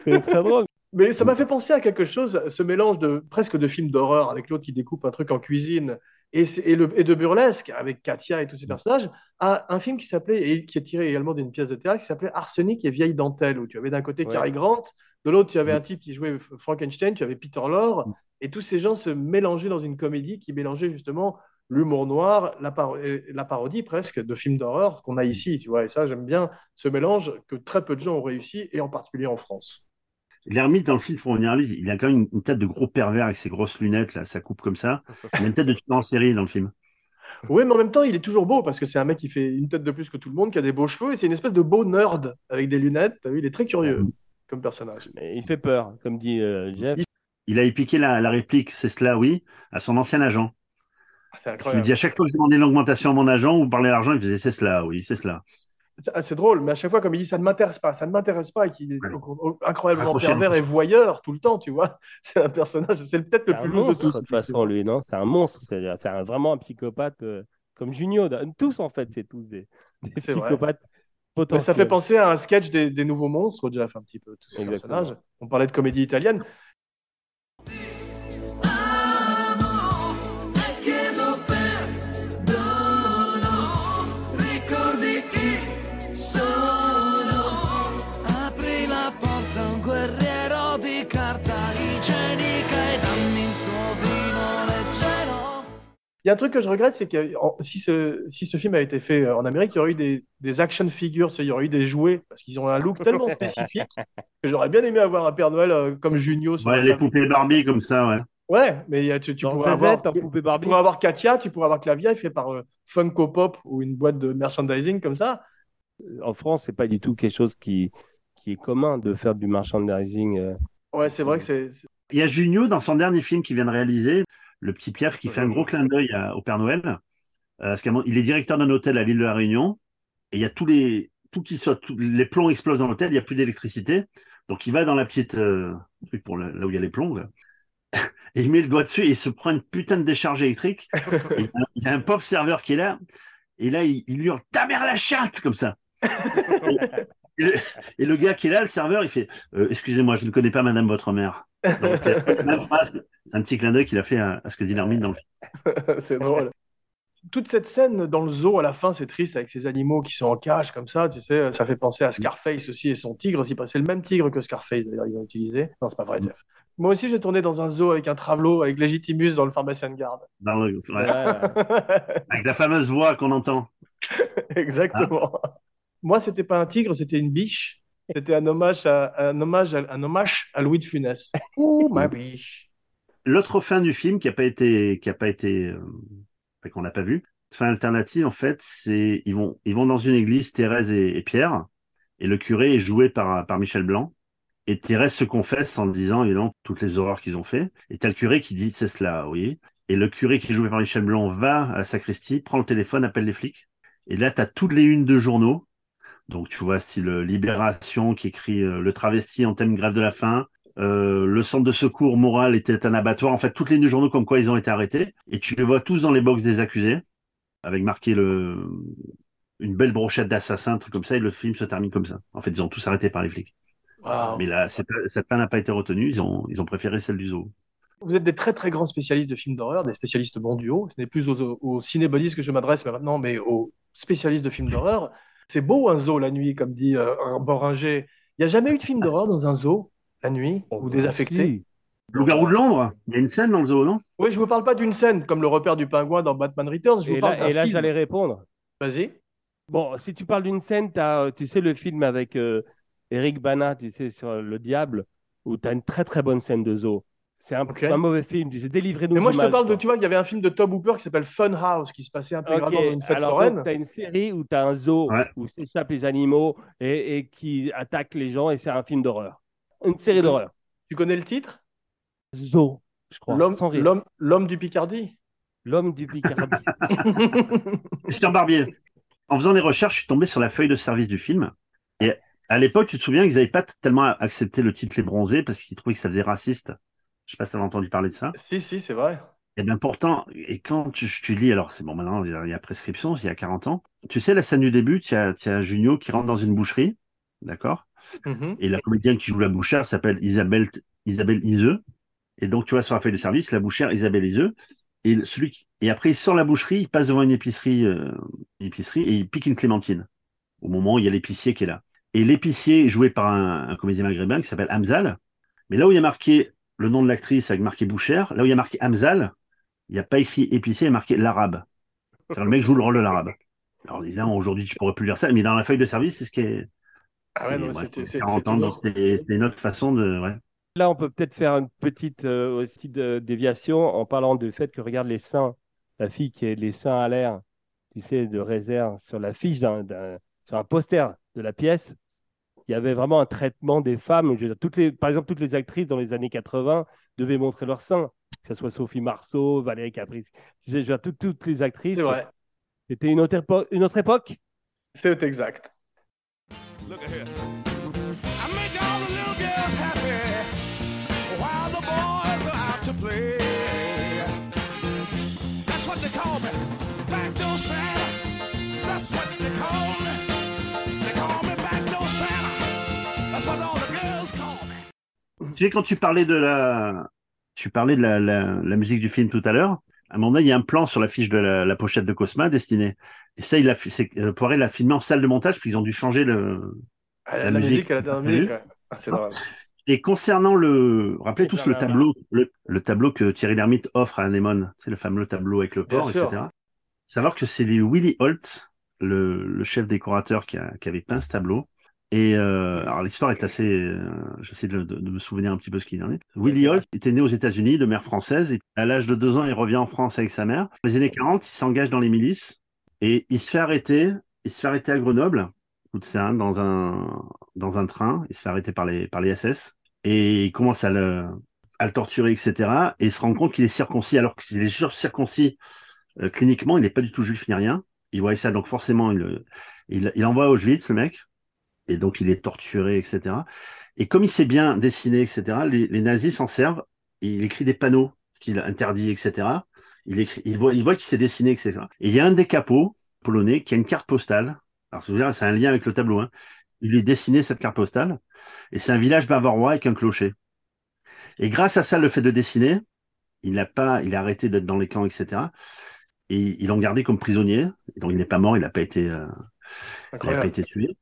C'est très drôle. Mais ça m'a fait penser à quelque chose, ce mélange de presque de films d'horreur avec l'autre qui découpe un truc en cuisine et, c'est- et, le- et de burlesque avec Katia et tous ces personnages, à un film qui s'appelait, et qui est tiré également d'une pièce de théâtre qui s'appelait Arsenic et Vieille Dentelle, où tu avais d'un côté Ouais. Cary Grant, de l'autre tu avais un type qui jouait Frankenstein, tu avais Peter Lorre, et tous ces gens se mélangeaient dans une comédie qui mélangeait justement l'humour noir, la, paro- la parodie presque de films d'horreur qu'on a ici, tu vois. Et ça, j'aime bien ce mélange que très peu de gens ont réussi, et en particulier en France. L'ermite dans le film, pour revenir à lui, il a quand même une tête de gros pervers avec ses grosses lunettes, là, ça coupe comme ça. Il a une tête de tueur en série dans le film. Oui, mais en même temps, il est toujours beau parce que c'est un mec qui fait une tête de plus que tout le monde, qui a des beaux cheveux et c'est une espèce de beau nerd avec des lunettes. T'as vu, il est très curieux comme personnage. Mais il fait peur, comme dit euh, Jeff. Il a piqué la, la réplique, c'est cela, oui, à son ancien agent. Parce qu'il me dit à chaque fois que je demandais l'augmentation à mon agent ou parler d'argent, il faisait c'est cela, oui, c'est cela. C'est ah, c'est drôle, mais à chaque fois, comme il dit, ça ne m'intéresse pas, ça ne m'intéresse pas, et qu'il est Ouais. incroyablement Accroché, pervers et voyeur tout le temps, tu vois. C'est un personnage, c'est peut-être le plus lourd de tous. de toute façon, lui, non? C'est un monstre. C'est vraiment un psychopathe euh, comme Junio. Tous, en fait, c'est tous des, des vrai. Psychopathes Mais ça fait penser à un sketch des, des nouveaux monstres, Jeff, un petit peu, tous ces Exactement. personnages. On parlait de comédie italienne. Y a un truc que je regrette, c'est que en- si ce, si ce film a été fait euh, en Amérique, il y aurait eu des, des action figures, il y aurait eu des jouets, parce qu'ils ont un look tellement spécifique que j'aurais bien aimé avoir un Père Noël euh, comme Junio. sur Ouais, les poupées Barbie comme ça, ouais. Ouais, mais il y a- tu, pourrais avoir, tu pourrais avoir Katia, tu pourrais avoir Clavia, fait par euh, Funko Pop ou une boîte de merchandising comme ça. En France, c'est pas du tout quelque chose qui, qui est commun de faire du merchandising. euh. Ouais, c'est vrai que c'est- Il y a Junio dans son dernier film qu'il vient de réaliser, le petit Piaf, qui fait un gros clin d'œil au Père Noël. Euh, parce qu'il est directeur d'un hôtel à l'île de la Réunion. Et il y a tous les, tout qui soit, les plombs explosent dans l'hôtel, il n'y a plus d'électricité. Donc il va dans la petite, euh, truc pour le- là où il y a les plombs, là. Et il met le doigt dessus et il se prend une putain de décharge électrique. Et il y a- il y a un pauvre serveur qui est là. Et là, il, il hurle ta mère la chatte comme ça. et, le, et le gars qui est là, le serveur, il fait Euh, Excusez-moi, je ne connais pas Madame votre mère. C'est un petit clin d'œil qu'il a fait à, à ce que dit l'ermite dans le film. c'est drôle. Toute cette scène dans le zoo à la fin, c'est triste avec ces animaux qui sont en cage comme ça, tu sais, ça fait penser à Scarface aussi et son tigre aussi, c'est le même tigre que Scarface d'ailleurs, ils ont utilisé. Non, c'est pas vrai, Jeff. Moi aussi, j'ai tourné dans un zoo avec un travelot, avec Legitimus dans le pharmacien de garde. Dans le- ouais, Ouais, ouais. avec la fameuse voix qu'on entend. Exactement. Moi, c'était pas un tigre, c'était une biche. C'était un hommage à un hommage à, un hommage à Louis de Funès. Ouh, ma biche. L'autre fin du film qui a pas été, qui a pas été, euh, qu'on n'a pas vu, fin alternative en fait, c'est ils vont, ils vont dans une église, Thérèse et, et Pierre, et le curé est joué par par Michel Blanc. Et Thérèse se confesse en disant évidemment toutes les horreurs qu'ils ont fait. Et t'as le curé qui dit c'est cela, oui. Et le curé qui est joué par Michel Blanc va à la sacristie, prend le téléphone, appelle les flics. Et là t'as toutes les unes de journaux. Donc tu vois style euh, Libération qui écrit euh, le travesti en thème grève de la faim, euh, le centre de secours moral était un abattoir. En fait, toutes les journaux comme quoi ils ont été arrêtés. Et tu les vois tous dans les box des accusés, avec marqué le une belle brochette d'assassin, un truc comme ça, et le film se termine comme ça. En fait, ils ont tous arrêtés par les flics. Mais là, cette, cette fin n'a pas été retenue. Ils ont, ils ont préféré celle du zoo. Vous êtes des très très grands spécialistes de films d'horreur, des spécialistes mondiaux. Ce n'est plus aux, aux cinébodies que je m'adresse mais maintenant, mais aux spécialistes de films d'horreur. C'est beau un zoo la nuit, comme dit euh, un Boringer. Il n'y a jamais eu de film d'horreur dans un zoo la nuit ou désaffecté? Si. Loup-garou de Londres, il y a une scène dans le zoo, non? Oui, je vous parle pas d'une scène comme le repère du pingouin dans Batman Returns. Je vous Et parle là, et là film. j'allais répondre. Vas-y. Bon, si tu parles d'une scène, t'as, euh, tu sais, le film avec euh, Eric Bana, tu sais, sur le diable, où tu as une très très bonne scène de zoo. C'est un, mauvais film, tu sais, délivrez-nous Mais moi, je te parle de, tu vois, il y avait un film de Tom Hooper qui s'appelle Fun House, qui se passait intégralement Ok, dans une fête alors foraine. tu as une série où tu as un zoo Ouais. où s'échappent les animaux et, et qui attaquent les gens et c'est un film d'horreur. Une série d'horreur. Tu connais le titre? Zoo, je crois. L'homme, sans rire. l'homme, l'homme du Picardie. L'homme du Picardie. Christian Barbier. En faisant des recherches, je suis tombé sur la feuille de service du film. Et à l'époque, tu te souviens qu'ils n'avaient pas tellement accepté le titre Les Bronzés parce qu'ils trouvaient que ça faisait raciste? Je sais pas si tu avais entendu parler de ça. si, si, c'est vrai. Et bien pourtant, et quand tu, tu lis, alors c'est bon, maintenant il y a- prescription, il y a 40 ans. Tu sais, la scène du début, tu as, as Junio qui rentre dans une boucherie, d'accord? Mhm. Et la comédienne qui joue la bouchère s'appelle Isabelle, Isabelle Iseux. Et donc, tu vois, sur la feuille de service, la bouchère Isabelle Iseux. Et celui qui- et après, il sort la boucherie, il passe devant une épicerie, euh, une épicerie, et il pique une clémentine. Au moment où il y a l'épicier qui est là. Et l'épicier est joué par un, un comédien maghrébin qui s'appelle Hamzal. Mais là où il y a marqué le nom de l'actrice avec marqué bouchère, là où il y a marqué Hamzal, il n'y a pas écrit épicier, il y a marqué l'arabe. C'est-à-dire le mec joue le rôle de l'arabe. Alors évidemment, aujourd'hui, tu pourrais plus lire ça, mais dans la feuille de service, c'est ce qui est. Ah ouais, non, ouais, c'est c'est- 40 c'est ans, toujours- donc c'était c'était une autre façon de. Ouais. Là, on peut peut-être faire une petite euh, aussi de déviation en parlant du fait que regarde les seins, la fille qui est les seins à l'air, tu sais, de réserve sur la fiche d'un, d'un- sur un poster de la pièce. Il y avait vraiment un traitement des femmes. Je veux dire, toutes les, par exemple, toutes les actrices dans les années 80 devaient montrer leurs seins, que ce soit Sophie Marceau, Valérie Caprice. Je veux dire, toutes, toutes les actrices. C'est vrai. C'était une autre, épo- une autre époque. C'est exact. Look Tu sais, quand tu parlais de la, tu parlais de la, la, la musique du film tout à l'heure, à un moment donné, il y a un plan sur la fiche de la, la pochette de Cosma destinée. Et ça, il a, euh, Poiré l'a filmé en salle de montage, parce qu'ils ont dû changer le. Ah, La, musique, à la dernière minute. Ah, c'est drôle. Et concernant le, rappelez tous le tableau, le, le tableau que Thierry Lhermitte offre à Anémone, c'est le fameux tableau avec le porc, etc. Savoir que c'est Willy Holt, le, le chef décorateur qui, a, qui avait peint ce tableau. Et euh, alors l'histoire est assez, euh, j'essaie de, de- de me souvenir un petit peu ce qu'il en est. Willy Holt était né aux États-Unis de mère française et à l'âge de deux ans, il revient en France avec sa mère. Dans les années 40, il s'engage dans les milices et il se fait arrêter. Il se fait arrêter à Grenoble, dans un dans un train. Il se fait arrêter par les par les SS et il commence à le à le torturer, etc. Et il se rend compte qu'il est circoncis alors que s'il est circoncis euh, cliniquement, il n'est pas du tout juif ni rien. Il voit ça, donc forcément, il, il envoie à Auschwitz, le mec. Et donc, il est torturé, etc. Et comme il sait bien dessiner, etc., les, les nazis s'en servent. Et il écrit des panneaux, style interdit, etc. Il, écrit, il voit, il voit qu'il sait dessiner, etc. Et il y a un des capots polonais qui a une carte postale. Alors, c'est c'est un lien avec le tableau. Hein. Il lui a dessiné cette carte postale. Et c'est un village bavarois avec un clocher. Et grâce à ça, le fait de dessiner, il n'a pas, il a arrêté d'être dans les camps, etc. Et ils l'ont gardé comme prisonnier. Donc, il n'est pas mort, il n'a pas été, euh, il pas été tué.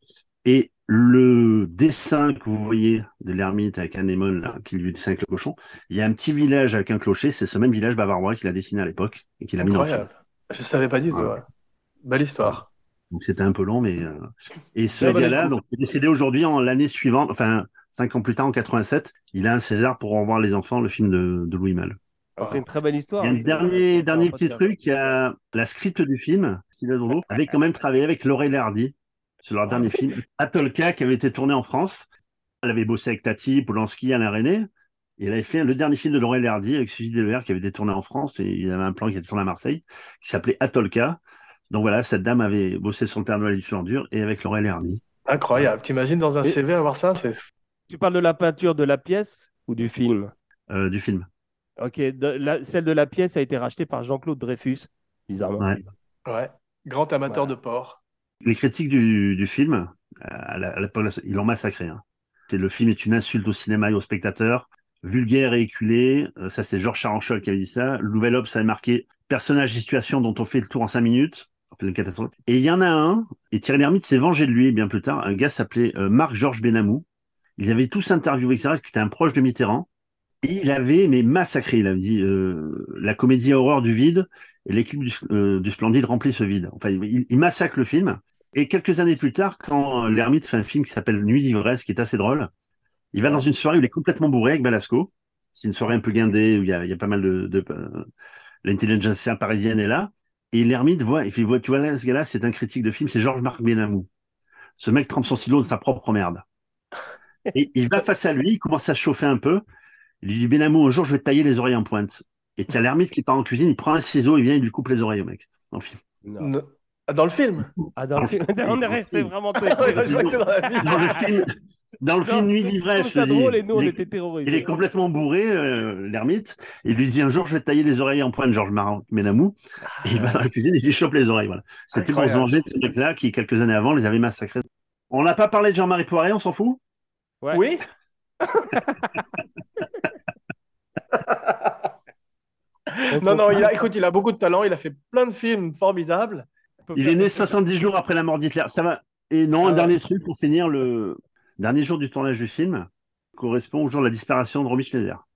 Et le dessin que vous voyez de l'ermite avec Anémone, là, qui lui dessine avec le cochon, il y a un petit village avec un clocher, c'est ce même village bavarois qu'il a dessiné à l'époque et qu'il a mis dans le film. Je savais pas du tout. Ouais. ouais. Belle histoire. Donc c'était un peu long, mais euh, et ce gars-là, donc il est décédé aujourd'hui en l'année suivante, enfin cinq ans plus tard en 87, il a un César pour revoir les enfants, le film de, de Louis Malle. Ah. C'est une très belle histoire. Il y a un C'est- dernier un dernier petit truc, il y a la script du film, Sylvain Dondot, avait quand même travaillé avec Laurel Hardy sur leur dernier film, Atolka, qui avait été tourné en France. Elle avait bossé avec Tati, Polanski, Alain René. Et elle avait fait le dernier film de Laurel Hardy avec Suzy Delver qui avait été tourné en France et il y avait un plan qui était tourné à Marseille qui s'appelait Atolka. Donc voilà, cette dame avait bossé sur le Père Noël du Fur dur et avec Laurel Hardy. Incroyable. T'imagines dans un Et- CV avoir ça c'est... Tu parles de la peinture de la pièce ou du film? euh, du film. Ok, de- la- celle de la pièce a été rachetée par Jean-Claude Dreyfus, bizarrement. Ouais. Ouais. Grand amateur Voilà. de porc. Les critiques du, du film, à la- à l'époque, ils l'ont massacré. Hein. C'est le film est une insulte au cinéma et aux spectateurs, vulgaire et éculé. Euh, ça, c'est Georges Charanchol qui avait dit ça. Le Nouvel Obs avait marqué personnage et situation dont on fait le tour en cinq minutes. Une catastrophe. Et il y en a un, et Thierry Lhermitte s'est vengé de lui bien plus tard. Un gars s'appelait euh, Marc-Georges Benamou. Ils avaient tous interviewé, etc., qui était un proche de Mitterrand. Et il avait mais massacré. Il avait dit euh, la comédie horreur du vide et l'équipe du, euh, du Splendide remplit ce vide. Enfin, il, il massacre le film. Et quelques années plus tard, quand l'ermite fait un film qui s'appelle Nuit d'ivresse, qui est assez drôle, il va dans une soirée où il est complètement bourré avec Balasco. C'est une soirée un peu guindée où il y a, il y a pas mal de, de euh, l'intelligentsia parisienne est là. Et l'ermite voit, il fait, voit, tu vois là, ce gars-là, c'est un critique de film, c'est Georges-Marc Benamou. Ce mec trempe son silo de sa propre merde. Et il va face à lui, il commence à se chauffer un peu. Il lui dit, Benamou, un jour, je vais te tailler les oreilles en pointe. Et tiens, l'ermite qui part en cuisine, il prend un ciseau, il vient, il lui coupe les oreilles au mec. En film. Non. Dans le film Ah, dans Dans le le film, film. on est resté vraiment dans le film, dans le film Nuit d'ivresse, il est-. Il est complètement bourré, euh, l'ermite. Il lui dit un jour, je vais tailler les oreilles en pointe, Georges Ménamou. Et il va dans la cuisine et il lui chope les oreilles. Voilà. C'était pour se venger de ce mec-là qui, quelques années avant, les avait massacrés. On n'a pas parlé de Jean-Marie Poiré, on s'en fout? Ouais. Oui On Non, non, il a, écoute, il a beaucoup de talent, il a fait plein de films formidables. Il est né 70 jours après la mort d'Hitler. Ça va. Et non, Ah un ouais. dernier truc pour finir, le dernier jour du tournage du film correspond au jour de la disparition de Romy Schneider.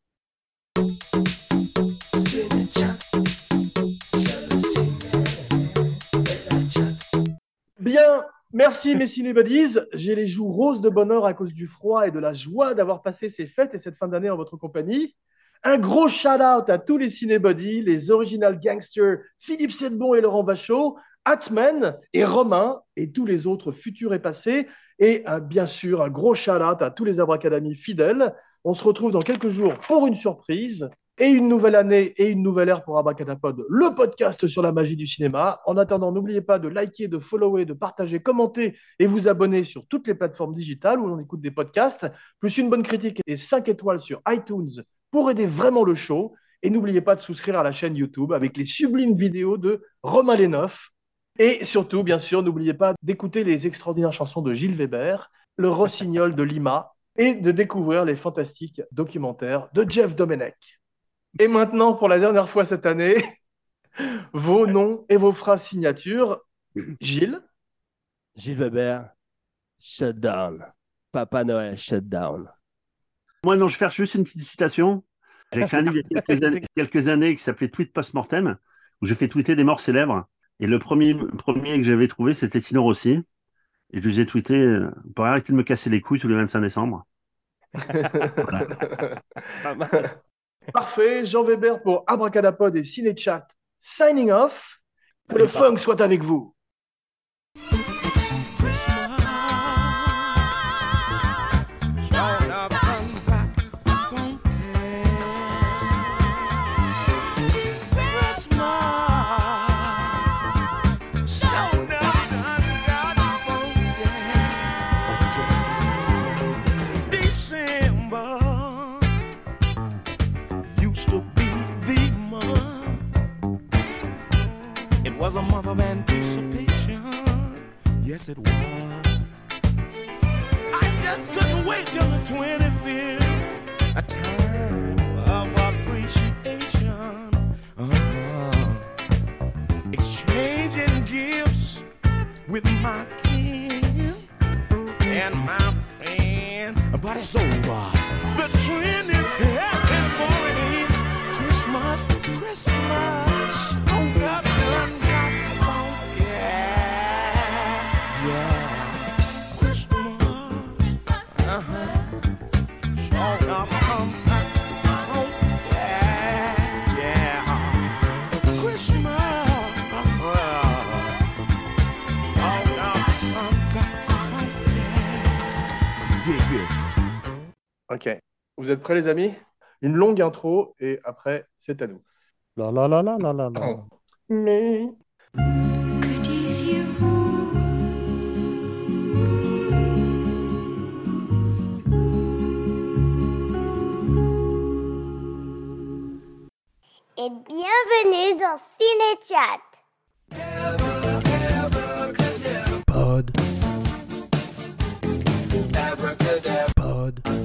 Bien, merci mes cinébodies. J'ai les joues roses de bonheur à cause du froid et de la joie d'avoir passé ces fêtes et cette fin d'année en votre compagnie. Un gros shout-out à tous les cinébodies, les original gangsters Philippe Sedbon et Laurent Vachaud, Atman et Romain et tous les autres futurs et passés. Et un- bien sûr, un gros shout-out à tous les abracadamis fidèles. On se retrouve dans quelques jours pour une surprise et une nouvelle année et une nouvelle ère pour Abracadapod, le podcast sur la magie du cinéma. En attendant, n'oubliez pas de liker, de follower, de partager, commenter et vous abonner sur toutes les plateformes digitales où l'on écoute des podcasts, plus une bonne critique et 5 étoiles sur iTunes pour aider vraiment le show. Et n'oubliez pas de souscrire à la chaîne YouTube avec les sublimes vidéos de Romain Lenoff. Et surtout, bien sûr, n'oubliez pas d'écouter les extraordinaires chansons de Gilles Weber, le Rossignol de Lima et de découvrir les fantastiques documentaires de Jeff Domenech. Et maintenant, pour la dernière fois cette année, vos noms et vos phrases signatures. Gilles, Gilles Weber, shutdown. Papa Noël, shutdown. Moi, non, je vais faire juste une petite citation. J'ai écrit un livre il y a quelques années, quelques années qui s'appelait Tweet Post-Mortem, où j'ai fait tweeter des morts célèbres. Et le premier, premier que j'avais trouvé, c'était Tino Rossi. Et je lui ai tweeté euh, pour arrêter de me casser les couilles tous les 25 décembre. Parfait. Jean Weber pour Abracadapod et Cinéchat. Signing off. Que le funk soit avec vous. love of anticipation. Yes, it was. vous êtes prêts, les amis? Une longue intro et après, c'est à nous. La la la la la la la. Oh. Mais... Et bienvenue dans Cinéchat. Pod. Pod.